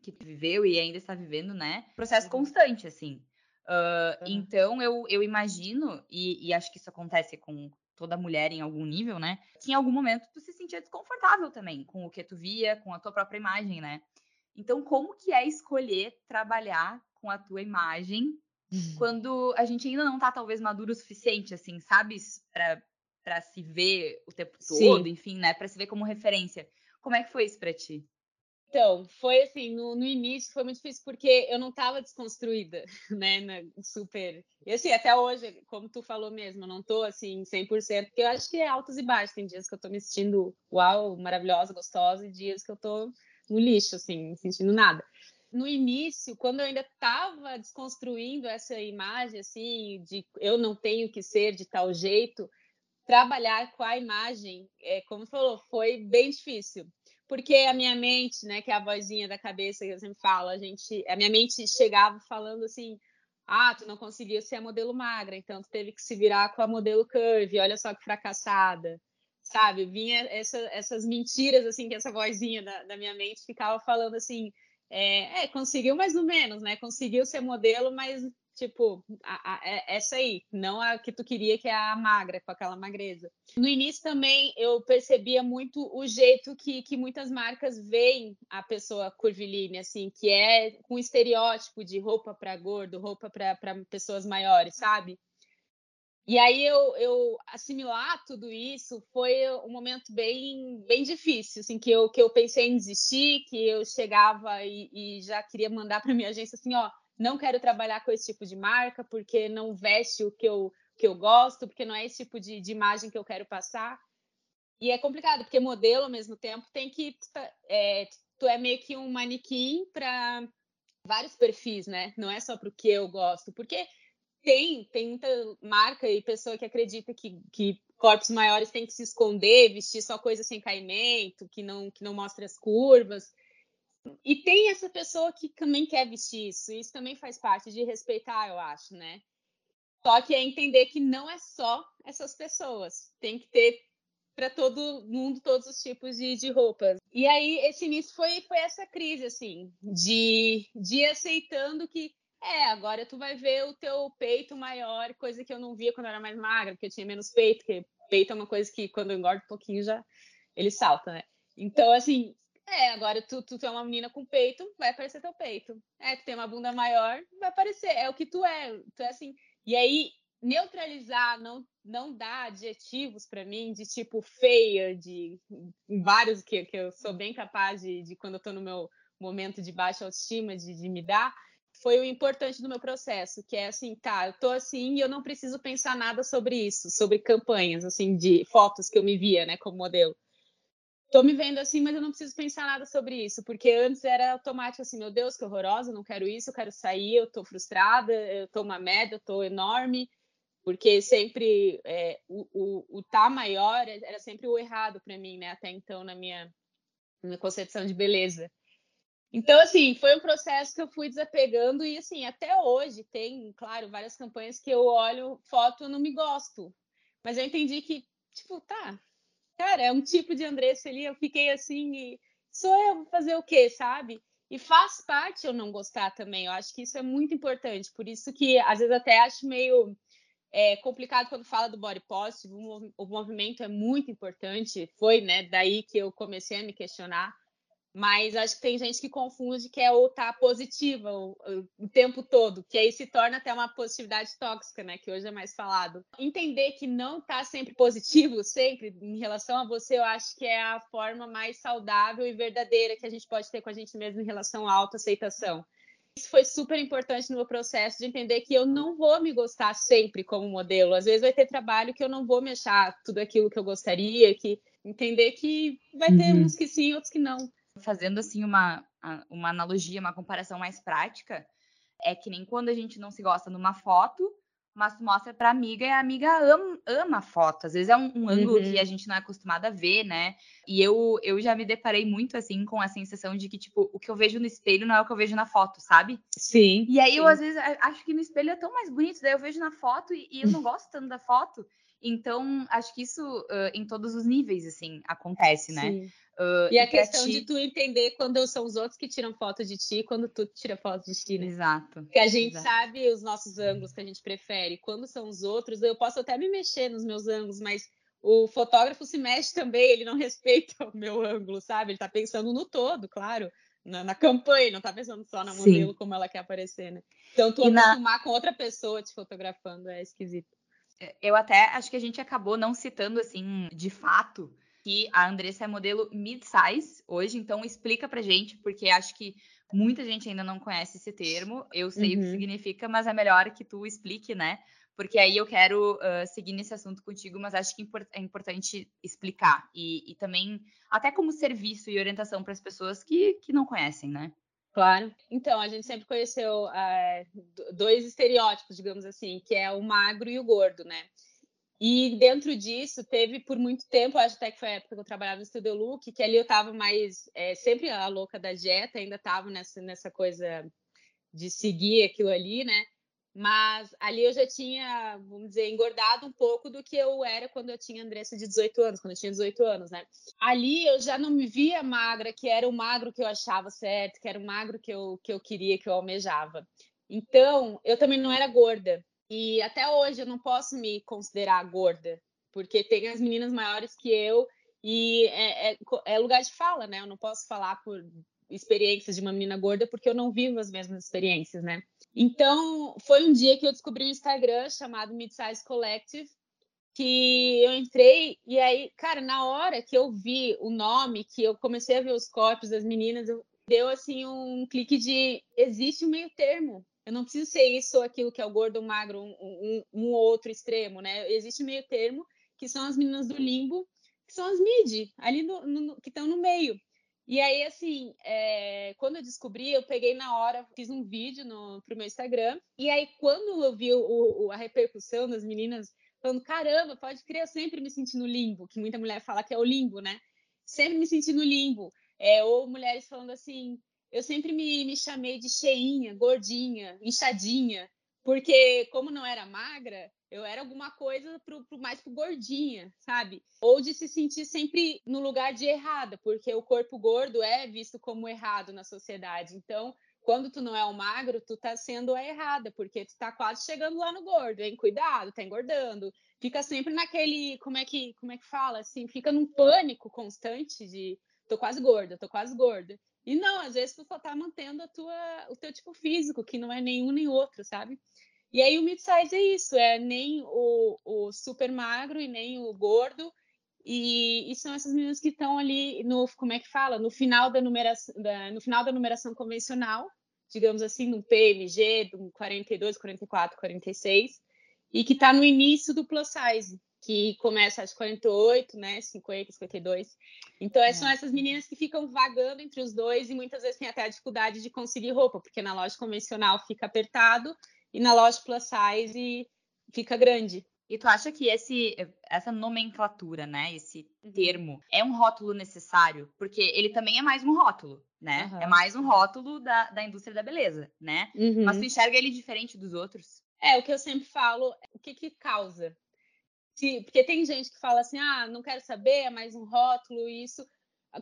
que tu viveu e ainda está vivendo, né? Processo uhum. constante, assim. Uh. Então, eu, eu imagino, e, e, acho que isso acontece com toda mulher em algum nível, né? Que em algum momento tu se sentia desconfortável também com o que tu via, com a tua própria imagem, né? Então, como que é escolher trabalhar com a tua imagem uhum. quando a gente ainda não tá talvez maduro o suficiente, assim, sabe? Para se ver o tempo todo, Sim. enfim, né? Para se ver como referência. Como é que foi isso para ti? Então, foi assim, no, no, início foi muito difícil porque eu não estava desconstruída, né, na, super... E assim, até hoje, como tu falou mesmo, eu não tô assim 100%, porque eu acho que é altos e baixos, tem dias que eu tô me sentindo uau, maravilhosa, gostosa, e dias que eu tô no lixo, assim, sentindo nada. No início, quando eu ainda estava desconstruindo essa imagem, assim, de eu não tenho que ser de tal jeito, trabalhar com a imagem, é, como falou, foi bem difícil. Porque a minha mente, né, que é a vozinha da cabeça que eu sempre falo, a gente, a minha mente chegava falando assim, ah, tu não conseguiu ser a modelo magra, então tu teve que se virar com a modelo curve, olha só que fracassada sabe? Vinha essa, essas mentiras, assim, que essa vozinha da, da minha mente ficava falando assim, é, é, conseguiu mais ou menos, né? Conseguiu ser modelo, mas tipo, a, a, é essa aí, não a que tu queria, que é a magra, com aquela magreza. No início também eu percebia muito o jeito que, que muitas marcas veem a pessoa curvilínea, assim, que é com estereótipo de roupa para gordo, roupa para pessoas maiores, sabe? E aí eu, eu, assimilar tudo isso foi um momento bem, bem difícil, assim, que eu, que eu pensei em desistir, que eu chegava e, e já queria mandar para minha agência assim, ó, não quero trabalhar com esse tipo de marca porque não veste o que eu, que eu gosto, porque não é esse tipo de, de imagem que eu quero passar. E é complicado, porque modelo ao mesmo tempo tem que. É, tu é meio que um manequim para vários perfis, né? Não é só para o que eu gosto, porque tem, tem muita marca e pessoa que acredita que, que corpos maiores têm que se esconder, vestir só coisa sem caimento, que não, que não mostra as curvas. E tem essa pessoa que também quer vestir isso. Isso também faz parte de respeitar, eu acho, né? Só que é entender que não é só essas pessoas. Tem que ter para todo mundo todos os tipos de, de roupas. E aí, esse início foi, foi essa crise, assim, de, de aceitando que é, agora tu vai ver o teu peito maior, coisa que eu não via quando eu era mais magra, porque eu tinha menos peito, porque peito é uma coisa que quando eu engordo um pouquinho já ele salta, né? Então, assim, é, agora tu, tu, tu é uma menina com peito, vai aparecer teu peito. É, tu tem uma bunda maior, vai aparecer. É o que tu é. Tu é assim. E aí, neutralizar, não, não dar adjetivos para mim de tipo feia, de vários que, que eu sou bem capaz de, de quando eu tô no meu momento de baixa autoestima, de, de me dar foi o importante do meu processo, que é assim, tá, eu tô assim e eu não preciso pensar nada sobre isso, sobre campanhas, assim, de fotos que eu me via, né, como modelo. Tô me vendo assim, mas eu não preciso pensar nada sobre isso, porque antes era automático assim, meu Deus, que horrorosa, não quero isso, eu quero sair, eu tô frustrada, eu tô uma merda, eu tô enorme, porque sempre é, o, o, o tá maior era sempre o errado para mim, né, até então na minha, na minha concepção de beleza. Então, assim, foi um processo que eu fui desapegando e, assim, até hoje tem, claro, várias campanhas que eu olho foto e não me gosto. Mas eu entendi que, tipo, tá, cara, é um tipo de Andressa ali, eu fiquei assim e sou eu fazer o quê, sabe? E faz parte eu não gostar também. Eu acho que isso é muito importante. Por isso que, às vezes, até acho meio é, complicado quando fala do body positive. O movimento é muito importante. Foi, né, daí que eu comecei a me questionar mas acho que tem gente que confunde que é ou tá positiva o, o, tempo todo, que aí se torna até uma positividade tóxica, né? Que hoje é mais falado. Entender que não tá sempre positivo, sempre, em relação a você, eu acho que é a forma mais saudável e verdadeira que a gente pode ter com a gente mesmo em relação à autoaceitação. Isso foi super importante no meu processo de entender que eu não vou me gostar sempre como modelo. Às vezes vai ter trabalho que eu não vou me achar tudo aquilo que eu gostaria, que entender que vai ter uhum. uns que sim, outros que não fazendo assim uma, uma analogia, uma comparação mais prática, é que nem quando a gente não se gosta numa foto, mas mostra pra amiga e a amiga ama, ama a foto. Às vezes é um, um ângulo uhum. que a gente não é acostumado a ver, né? E eu, eu já me deparei muito assim com a sensação de que, tipo, o que eu vejo no espelho não é o que eu vejo na foto, sabe? Sim. E aí sim. eu, às vezes, acho que no espelho é tão mais bonito, daí eu vejo na foto e, e eu não gosto tanto da foto. Então, acho que isso uh, em todos os níveis, assim, acontece, né? Uh, e a questão ti... de tu entender quando são os outros que tiram foto de ti quando tu tira foto de ti, né? Exato. Que a gente exato. sabe os nossos ângulos que a gente prefere. Quando são os outros, eu posso até me mexer nos meus ângulos, mas o fotógrafo se mexe também, ele não respeita o meu ângulo, sabe? Ele tá pensando no todo, claro. Na, na campanha, não tá pensando só na modelo Sim. como ela quer aparecer, né? Então, tu e acostumar na... com outra pessoa te fotografando é esquisito. Eu até acho que a gente acabou não citando, assim, de fato, que a Andressa é modelo mid-size hoje, então explica pra gente, porque acho que muita gente ainda não conhece esse termo. Eu sei uhum. o que uhum. significa, mas é melhor que tu explique, né? Porque aí eu quero uh, seguir nesse assunto contigo, mas acho que é importante explicar. E, e também, até como serviço e orientação para as pessoas que, que não conhecem, né? Claro. Então, a gente sempre conheceu uh, dois estereótipos, digamos assim, que é o magro e o gordo, né? E dentro disso, teve por muito tempo, acho até que foi a época que eu trabalhava no Studio Look, que ali eu estava mais, é, sempre a louca da dieta, ainda estava nessa, nessa coisa de seguir aquilo ali, né? Mas ali eu já tinha, vamos dizer, engordado um pouco do que eu era quando eu tinha Andressa de 18 anos, quando eu tinha 18 anos, né? Ali eu já não me via magra, que era o magro que eu achava certo, que era o magro que eu, que eu queria, que eu almejava. Então, eu também não era gorda. E até hoje eu não posso me considerar gorda, porque tem as meninas maiores que eu e é, é, é, lugar de fala, né? Eu não posso falar por experiências de uma menina gorda porque eu não vivo as mesmas experiências, né? Então, foi um dia que eu descobri um Instagram chamado Midsize Collective, que eu entrei e aí, cara, na hora que eu vi o nome, que eu comecei a ver os corpos das meninas, eu, deu assim um clique de existe um meio termo. Eu não preciso ser isso ou aquilo que é o gordo ou magro, um, um, um outro extremo, né? Existe um meio termo, que são as meninas do limbo, que são as mid, ali no, no, que estão no meio. E aí, assim, é, quando eu descobri, eu peguei na hora, fiz um vídeo no, pro meu Instagram. E aí, quando eu vi o, o, a repercussão das meninas falando, caramba, pode crer, eu sempre me senti no limbo, que muita mulher fala que é o limbo, né? Sempre me senti no limbo. É, ou mulheres falando assim, eu sempre me, me chamei de cheinha, gordinha, inchadinha, porque como não era magra, eu era alguma coisa pro, pro, mais pro gordinha, sabe? Ou de se sentir sempre no lugar de errada, porque o corpo gordo é visto como errado na sociedade. Então, quando tu não é o magro, tu tá sendo a errada, porque tu tá quase chegando lá no gordo, hein? Cuidado, tá engordando. Fica sempre naquele, como é que, como é que fala? Assim, fica num pânico constante de tô quase gorda, tô quase gorda. E não, às vezes tu só tá mantendo a tua, o teu tipo físico, que não é nenhum nem outro, sabe? E aí o mid-size é isso, é nem o, o super magro e nem o gordo. E, e são essas meninas que estão ali no, como é que fala? No final da numeração, da, no final da numeração convencional, digamos assim, no PMG, do 42, 44, 46, e que está no início do plus size, que começa às 48, né, 50, 52. Então, é. são essas meninas que ficam vagando entre os dois e muitas vezes têm até a dificuldade de conseguir roupa, porque na loja convencional fica apertado e na loja plus size fica grande. E tu acha que esse, essa nomenclatura, né, esse uhum. termo, é um rótulo necessário? Porque ele também é mais um rótulo, né? Uhum. É mais um rótulo da, da indústria da beleza, né? Uhum. Mas tu enxerga ele diferente dos outros? É, o que eu sempre falo, o que que causa? Se, porque tem gente que fala assim, ah, não quero saber, é mais um rótulo, isso.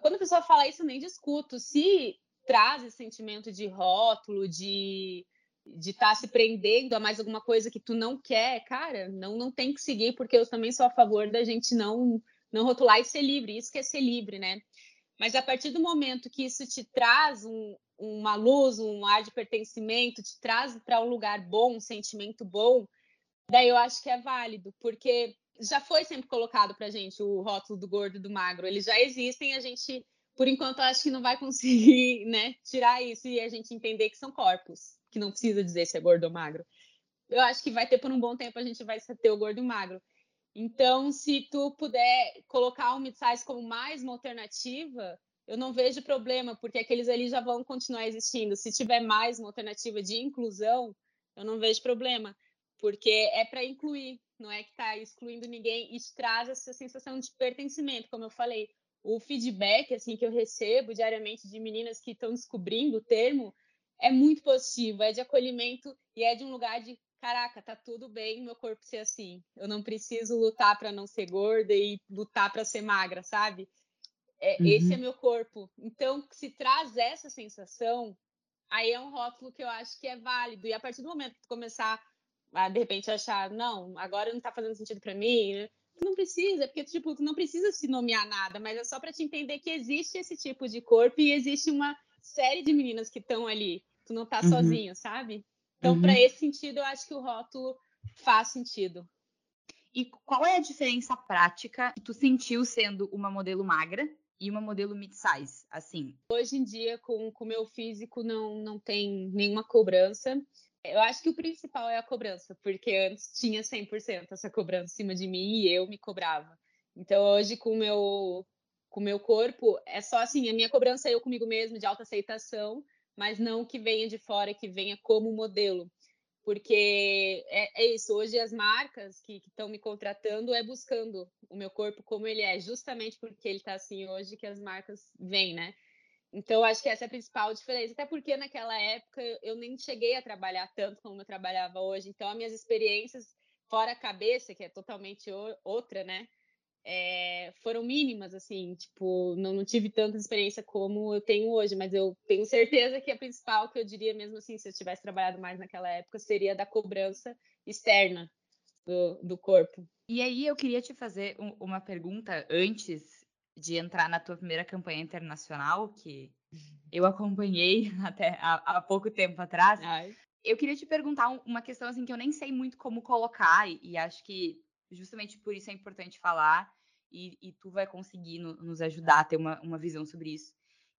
Quando a pessoa fala isso, eu nem discuto. Se traz esse sentimento de rótulo, de de estar tá se prendendo a mais alguma coisa que tu não quer, cara, não, não tem que seguir, porque eu também sou a favor da gente não, não rotular e ser livre, isso que é ser livre, né? Mas a partir do momento que isso te traz um, uma luz, um ar de pertencimento, te traz para um lugar bom, um sentimento bom, daí eu acho que é válido, porque já foi sempre colocado para gente o rótulo do gordo e do magro, eles já existem, a gente, por enquanto, acho que não vai conseguir, né, tirar isso e a gente entender que são corpos que não precisa dizer se é gordo ou magro. Eu acho que vai ter por um bom tempo a gente vai ter o gordo e o magro. Então, se tu puder colocar o mid-size como mais uma alternativa, eu não vejo problema, porque aqueles ali já vão continuar existindo. Se tiver mais uma alternativa de inclusão, eu não vejo problema, porque é para incluir, não é que está excluindo ninguém. Isso traz essa sensação de pertencimento, como eu falei. O feedback assim que eu recebo diariamente de meninas que estão descobrindo o termo é muito positivo, é de acolhimento e é de um lugar de caraca, tá tudo bem meu corpo ser assim. Eu não preciso lutar para não ser gorda e lutar para ser magra, sabe? É, uhum. Esse é meu corpo. Então, se traz essa sensação, aí é um rótulo que eu acho que é válido. E a partir do momento que tu começar de repente, achar, não, agora não tá fazendo sentido para mim, né? Tu não precisa, porque, tipo, tu não precisa se nomear nada, mas é só para te entender que existe esse tipo de corpo e existe uma série de meninas que estão ali. Tu não tá uhum. sozinho, sabe? Então, uhum. para esse sentido, eu acho que o rótulo faz sentido. E qual é a diferença prática que tu sentiu sendo uma modelo magra e uma modelo mid-size, assim? Hoje em dia, com o meu físico, não, não tem nenhuma cobrança. Eu acho que o principal é a cobrança, porque antes tinha 100% essa cobrança em cima de mim e eu me cobrava. Então, hoje, com o meu com meu corpo, é só assim, a minha cobrança é eu comigo mesmo, de autoaceitação, mas não que venha de fora, que venha como modelo. Porque é, é isso, hoje as marcas que estão me contratando é buscando o meu corpo como ele é, justamente porque ele está assim hoje que as marcas vêm, né? Então, acho que essa é a principal diferença. Até porque naquela época eu nem cheguei a trabalhar tanto como eu trabalhava hoje. Então, as minhas experiências fora a cabeça, que é totalmente outra, né? é, foram mínimas, assim, tipo, não, não, tive tanta experiência como eu tenho hoje, mas eu tenho certeza que a principal, que eu diria mesmo assim, se eu tivesse trabalhado mais naquela época, seria da cobrança externa do, do corpo. E aí eu queria te fazer um, uma pergunta antes de entrar na tua primeira campanha internacional, que eu acompanhei até há, há pouco tempo atrás. Ai. Eu queria te perguntar uma questão assim que eu nem sei muito como colocar, e, e acho que justamente por isso é importante falar, e, e tu vai conseguir no, nos ajudar a ter uma, uma visão sobre isso.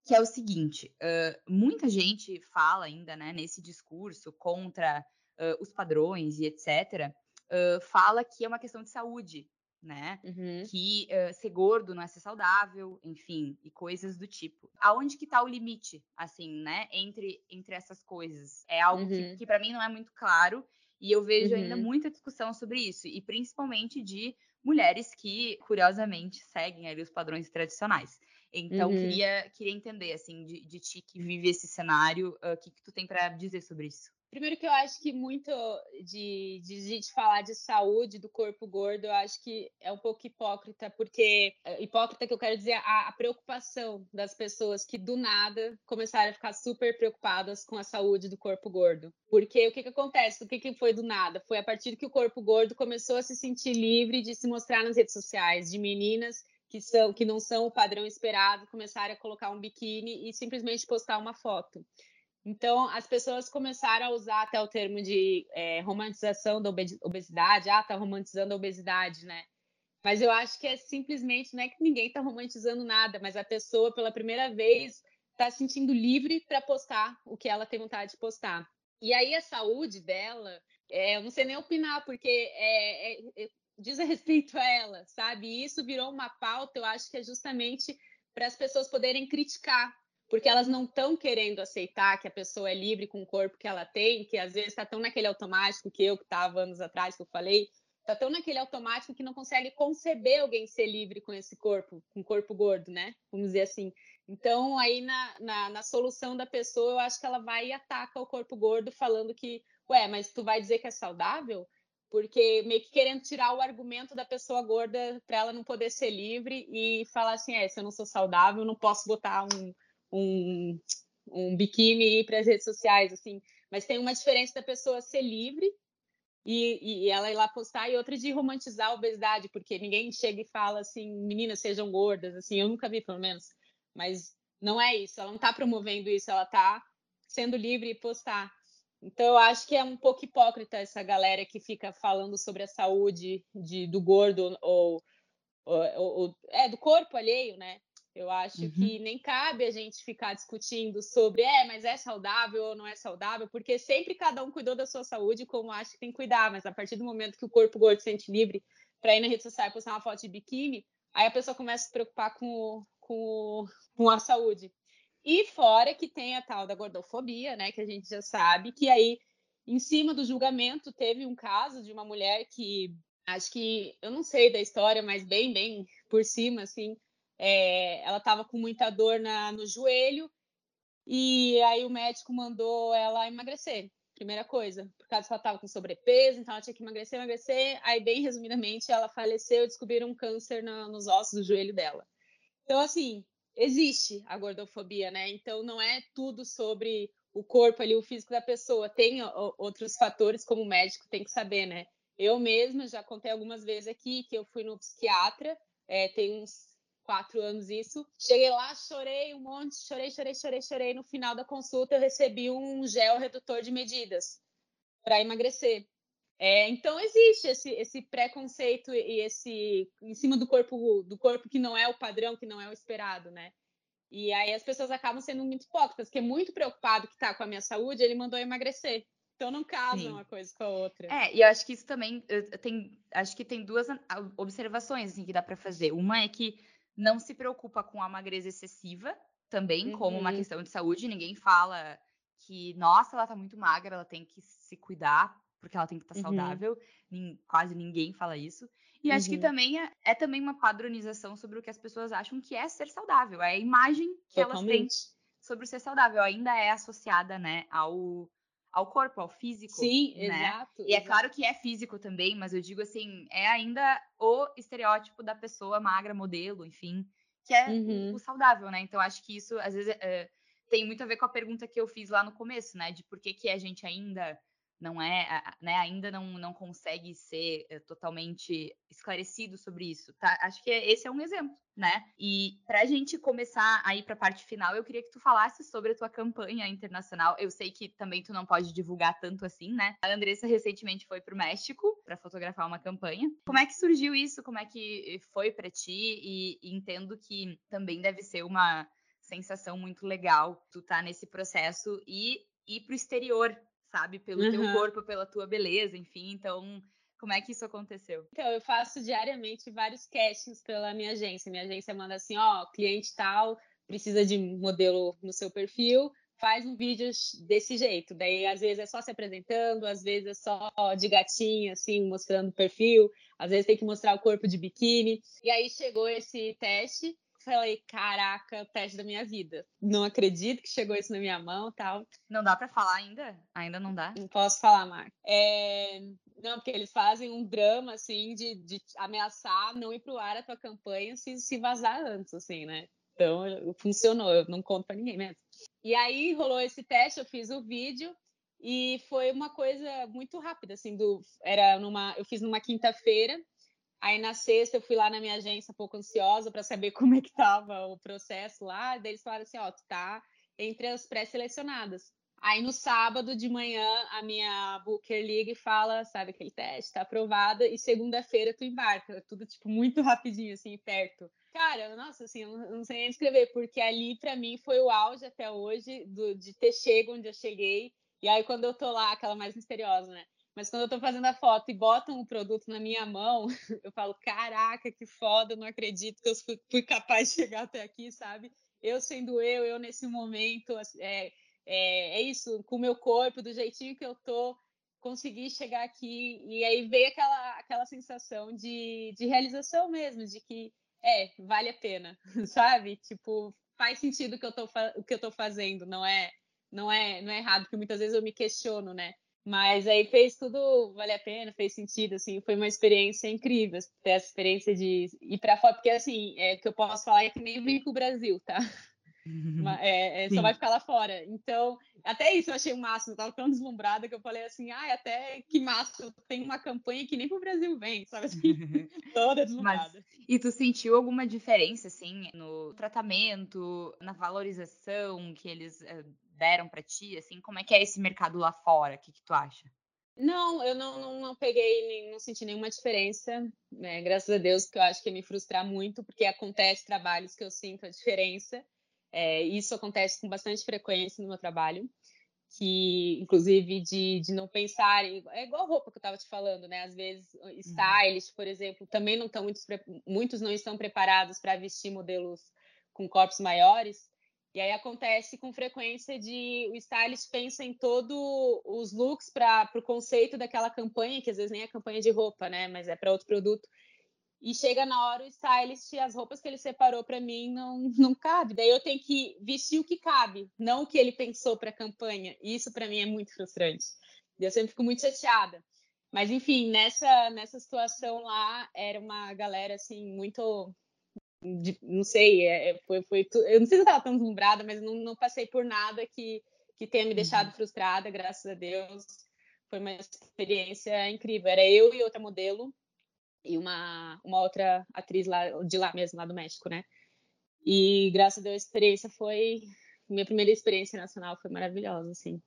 Que é o seguinte: uh, muita gente fala ainda, né, nesse discurso contra uh, os padrões e etc., uh, fala que é uma questão de saúde, né? Uhum. Que uh, ser gordo não é ser saudável, enfim, e coisas do tipo. Aonde que tá o limite, assim, né? Entre, entre essas coisas. É algo uhum. que, que para mim não é muito claro. E eu vejo uhum. ainda muita discussão sobre isso, e principalmente de mulheres que, curiosamente, seguem ali os padrões tradicionais. Então, uhum. queria, queria entender, assim, de, de ti que vive esse cenário, o uh, que, que tu tem para dizer sobre isso? Primeiro que eu acho que muito de, de gente falar de saúde do corpo gordo, eu acho que é um pouco hipócrita, porque é, hipócrita que eu quero dizer a, a preocupação das pessoas que do nada começaram a ficar super preocupadas com a saúde do corpo gordo. Porque o que, que acontece? O que, que foi do nada? Foi a partir que o corpo gordo começou a se sentir livre de se mostrar nas redes sociais, de meninas que, são, que não são o padrão esperado, começaram a colocar um biquíni e simplesmente postar uma foto. Então, as pessoas começaram a usar até o termo de é, romantização da obesidade. Ah, tá romantizando a obesidade, né? Mas eu acho que é simplesmente, não é que ninguém tá romantizando nada, mas a pessoa, pela primeira vez, tá se sentindo livre para postar o que ela tem vontade de postar. E aí, a saúde dela, é, eu não sei nem opinar, porque é, é, é diz a respeito a ela, sabe? E isso virou uma pauta, eu acho que é justamente para as pessoas poderem criticar porque elas não estão querendo aceitar que a pessoa é livre com o corpo que ela tem, que às vezes está tão naquele automático que eu que estava anos atrás que eu falei, está tão naquele automático que não consegue conceber alguém ser livre com esse corpo, com corpo gordo, né? Vamos dizer assim. Então, aí na, na, na, solução da pessoa, eu acho que ela vai e ataca o corpo gordo falando que, ué, mas tu vai dizer que é saudável? Porque meio que querendo tirar o argumento da pessoa gorda para ela não poder ser livre e falar assim, é, se eu não sou saudável, não posso botar um, um, um biquíni e ir para as redes sociais, assim. Mas tem uma diferença da pessoa ser livre e, e, ela ir lá postar e outra de romantizar a obesidade, porque ninguém chega e fala assim, meninas sejam gordas, assim, eu nunca vi pelo menos. Mas não é isso, ela não está promovendo isso, ela está sendo livre e postar. Então eu acho que é um pouco hipócrita essa galera que fica falando sobre a saúde de, do gordo ou, ou, ou é do corpo alheio, né? Eu acho uhum. que nem cabe a gente ficar discutindo sobre, é, mas é saudável ou não é saudável, porque sempre cada um cuidou da sua saúde como acha que tem que cuidar, mas a partir do momento que o corpo gordo se sente livre para ir na rede social e postar uma foto de biquíni, aí a pessoa começa a se preocupar com, com, com a saúde. E fora que tem a tal da gordofobia, né, que a gente já sabe, que aí, em cima do julgamento, teve um caso de uma mulher que, acho que, eu não sei da história, mas bem, bem por cima, assim, é, ela estava com muita dor na, no joelho e aí o médico mandou ela emagrecer. Primeira coisa, por causa que ela estava com sobrepeso, então ela tinha que emagrecer, emagrecer. Aí, bem resumidamente, ela faleceu e descobriram um câncer nos ossos do joelho dela. Então, assim, existe a gordofobia, né? Então, não é tudo sobre o corpo ali, o físico da pessoa. Tem outros fatores, como o médico tem que saber, né? Eu mesma já contei algumas vezes aqui que eu fui no psiquiatra, é, tem uns quatro anos isso. Cheguei lá, chorei um monte, chorei, chorei, chorei, chorei. No final da consulta, eu recebi um gel redutor de medidas para emagrecer. É, então existe esse, esse preconceito e esse em cima do corpo do corpo que não é o padrão, que não é o esperado, né? E aí as pessoas acabam sendo muito hipócritas, porque é muito preocupado que está com a minha saúde, ele mandou emagrecer. Então não casam Sim. uma coisa com a outra. É, e eu acho que isso também tem, acho que tem duas observações assim, que dá para fazer. Uma é que não se preocupa com a magreza excessiva, também uhum. como uma uhum. questão de saúde. Ninguém fala que, nossa, ela tá muito magra, ela tem que se cuidar, porque ela tem que estar tá uhum. saudável. quase ninguém fala isso. E uhum. acho que uhum. também é, é, também uma padronização sobre o que as pessoas acham que é ser saudável. É a imagem que Totalmente. elas têm sobre ser saudável. Ainda é associada, né, ao, ao corpo, ao físico. Sim, né? exato. E é claro que é físico também, mas eu digo assim, é ainda o estereótipo da pessoa magra, modelo, enfim, que é uhum. o, o, saudável, né? Então acho que isso às vezes é, tem muito a ver com a pergunta que eu fiz lá no começo, né? De por que, que a gente ainda não é, né, ainda não, não consegue ser eh, totalmente esclarecido sobre isso, tá? Acho que esse é um exemplo, né? E para a gente começar a ir para a parte final, eu queria que tu falasse sobre a tua campanha internacional. Eu sei que também tu não pode divulgar tanto assim, né? A Andressa recentemente foi para o México para fotografar uma campanha. Como é que surgiu isso? Como é que foi para ti? E, e entendo que também deve ser uma sensação muito legal tu tá nesse processo e ir para o exterior sabe? Pelo uhum. teu corpo, pela tua beleza, enfim. Então, como é que isso aconteceu? Então, eu faço diariamente vários castings pela minha agência. Minha agência manda assim, ó, cliente tal, precisa de modelo no seu perfil, faz um vídeo desse jeito. Daí, às vezes, é só se apresentando, às vezes é só de gatinho, assim, mostrando o perfil, às vezes tem que mostrar o corpo de biquíni. E aí chegou esse teste falei, caraca, o teste da minha vida. Não acredito que chegou isso na minha mão tal. Não dá para falar ainda? Ainda não dá? Não posso falar, Marco. É... Não, porque eles fazem um drama, assim, de, de ameaçar não ir pro ar a tua campanha se, se vazar antes, assim, né? Então, funcionou, eu não conto pra ninguém mesmo. E aí rolou esse teste, eu fiz o vídeo e foi uma coisa muito rápida, assim, do, era numa, eu fiz numa quinta-feira, Aí na sexta eu fui lá na minha agência um pouco ansiosa para saber como é que tava o processo lá. Daí eles falaram assim, ó, tu tá entre as pré-selecionadas. Aí no sábado de manhã a minha Booker liga e fala, sabe aquele teste, tá aprovada e segunda-feira tu embarca. Tudo tipo muito rapidinho assim, perto. Cara, nossa, assim, eu não, sei nem descrever, porque ali para mim foi o auge até hoje do, de ter chego onde eu cheguei. E aí quando eu tô lá, aquela mais misteriosa, né? Mas quando eu tô fazendo a foto e botam o produto na minha mão, eu falo, caraca, que foda, não acredito que eu fui, fui capaz de chegar até aqui, sabe? Eu sendo eu, eu nesse momento, é, é, é isso, com o meu corpo, do jeitinho que eu tô, consegui chegar aqui. E aí veio aquela, aquela sensação de, de realização mesmo, de que, é, vale a pena, sabe? Tipo, faz sentido o que eu tô fazendo, não é, não é, não é errado, porque muitas vezes eu me questiono, né? Mas aí fez tudo valer a pena, fez sentido, assim, foi uma experiência incrível ter essa experiência de ir para fora, porque assim, é, o que eu posso falar é que nem vim pro Brasil, tá? É, é, só vai ficar lá fora. Então, até isso eu achei o máximo. Eu tava tão deslumbrada que eu falei assim, ai, até que massa, tem uma campanha que nem pro Brasil vem, sabe assim? Toda deslumbrada. Mas, e tu sentiu alguma diferença, assim, no tratamento, na valorização que eles uh, deram para ti, assim? Como é que é esse mercado lá fora? O que, que tu acha? Não, eu não, não, não peguei, nem, não senti nenhuma diferença, né? Graças a Deus, que eu acho que ia me frustrar muito, porque acontece trabalhos que eu sinto a diferença. É, isso acontece com bastante frequência no meu trabalho, que inclusive de, de não pensar, é igual a roupa que eu estava te falando, né? Às vezes uhum. stylists, por exemplo, também não estão muitos, muitos não estão preparados para vestir modelos com corpos maiores. E aí acontece com frequência de o stylist pensa em todos os looks para o conceito daquela campanha, que às vezes nem é campanha de roupa, né? Mas é para outro produto. E chega na hora o stylist, as roupas que ele separou para mim não, não cabe. Daí eu tenho que vestir o que cabe, não o que ele pensou para a campanha. E isso para mim é muito frustrante. Eu sempre fico muito chateada. Mas enfim, nessa nessa situação lá era uma galera assim muito de, não sei, é, é, foi, foi eu não sei se eu estava tão deslumbrada, mas não, não, passei por nada que, que tenha me deixado uhum. frustrada, graças a Deus. Foi uma experiência incrível. Era eu e outra modelo e uma, uma outra atriz lá de lá mesmo, lá do México, né? E graças a Deus a experiência foi minha primeira experiência nacional foi maravilhosa, assim.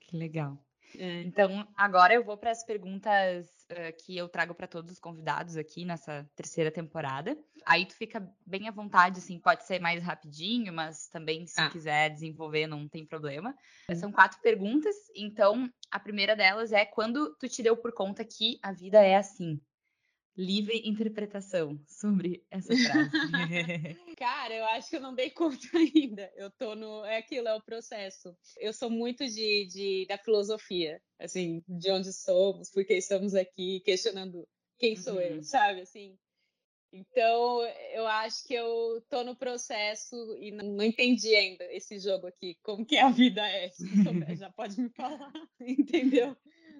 Que legal. É. Então, agora eu vou para as perguntas uh, que eu trago para todos os convidados aqui nessa terceira temporada. Aí tu fica bem à vontade, assim, pode ser mais rapidinho, mas também se ah. quiser desenvolver não tem problema. Hum. São quatro perguntas, então a primeira delas é quando tu te deu por conta que a vida é assim? Livre interpretação sobre essa frase. Cara, eu acho que eu não dei conta ainda. Eu tô no. É aquilo, é o processo. Eu sou muito de, de da filosofia, assim, de onde somos, por que estamos aqui, questionando quem sou uhum. eu, sabe? Assim. Então, eu acho que eu tô no processo e não, entendi ainda esse jogo aqui, como que a vida é. Já pode me falar, entendeu?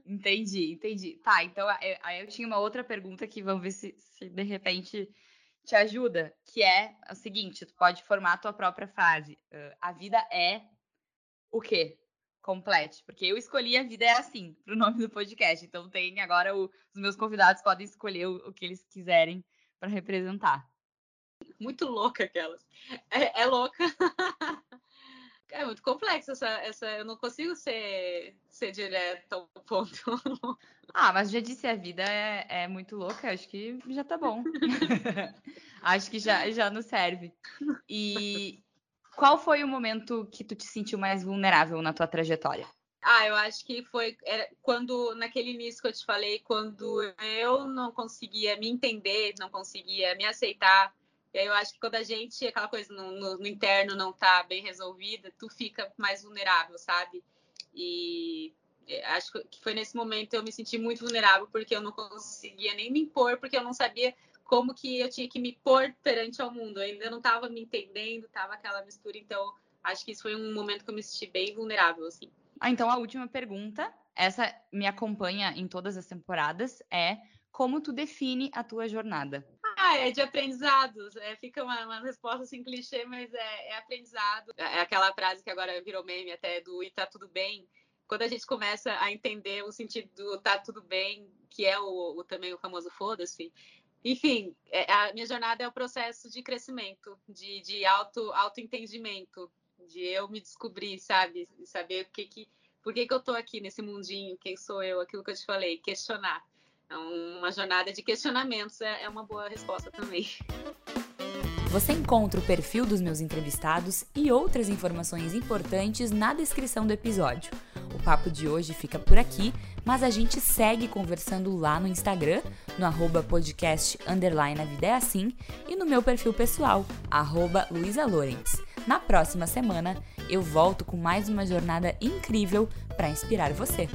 Entendi, entendi. Tá, então aí eu tinha uma outra pergunta que vamos ver se, se de repente te ajuda, que é o seguinte, tu pode formar a tua própria frase. Uh, a vida é o quê? Complete. Porque eu escolhi a vida é assim, pro nome do podcast. Então tem agora o, os meus convidados podem escolher o, o que eles quiserem para representar. Muito louca aquelas. É, é louca. É muito complexo essa, essa. Eu não consigo ser, ser direto ao ponto. Ah, mas já disse, a vida é, é muito louca, acho que já tá bom. acho que já, já nos serve. E qual foi o momento que tu te sentiu mais vulnerável na tua trajetória? Ah, eu acho que foi quando, naquele início que eu te falei, quando eu não conseguia me entender, não conseguia me aceitar, e aí eu acho que quando a gente, aquela coisa no, no, no interno não tá bem resolvida, tu fica mais vulnerável, sabe? E acho que foi nesse momento eu me senti muito vulnerável porque eu não conseguia nem me impor, porque eu não sabia como que eu tinha que me pôr perante ao mundo. Eu ainda não estava me entendendo, estava aquela mistura, então acho que isso foi um momento que eu me senti bem vulnerável, assim. Ah, então a última pergunta, essa me acompanha em todas as temporadas, é como tu define a tua jornada? Ah, é de aprendizados. É, fica uma, uma, resposta assim clichê, mas é, é, aprendizado. É aquela frase que agora virou meme até do e tá tudo bem. Quando a gente começa a entender o sentido do tá tudo bem, que é o, o também o famoso foda-se. Enfim, é, a minha jornada é o processo de crescimento, de, de auto, autoentendimento, de eu me descobrir, sabe? Saber o que que, por que, que eu tô aqui nesse mundinho, quem sou eu, aquilo que eu te falei, questionar. Então, uma jornada de questionamentos é, é uma boa resposta também. Você encontra o perfil dos meus entrevistados e outras informações importantes na descrição do episódio. O papo de hoje fica por aqui, mas a gente segue conversando lá no Instagram, no arroba podcast underline a vida é assim, e no meu perfil pessoal, arroba. Na próxima semana, eu volto com mais uma jornada incrível para inspirar você.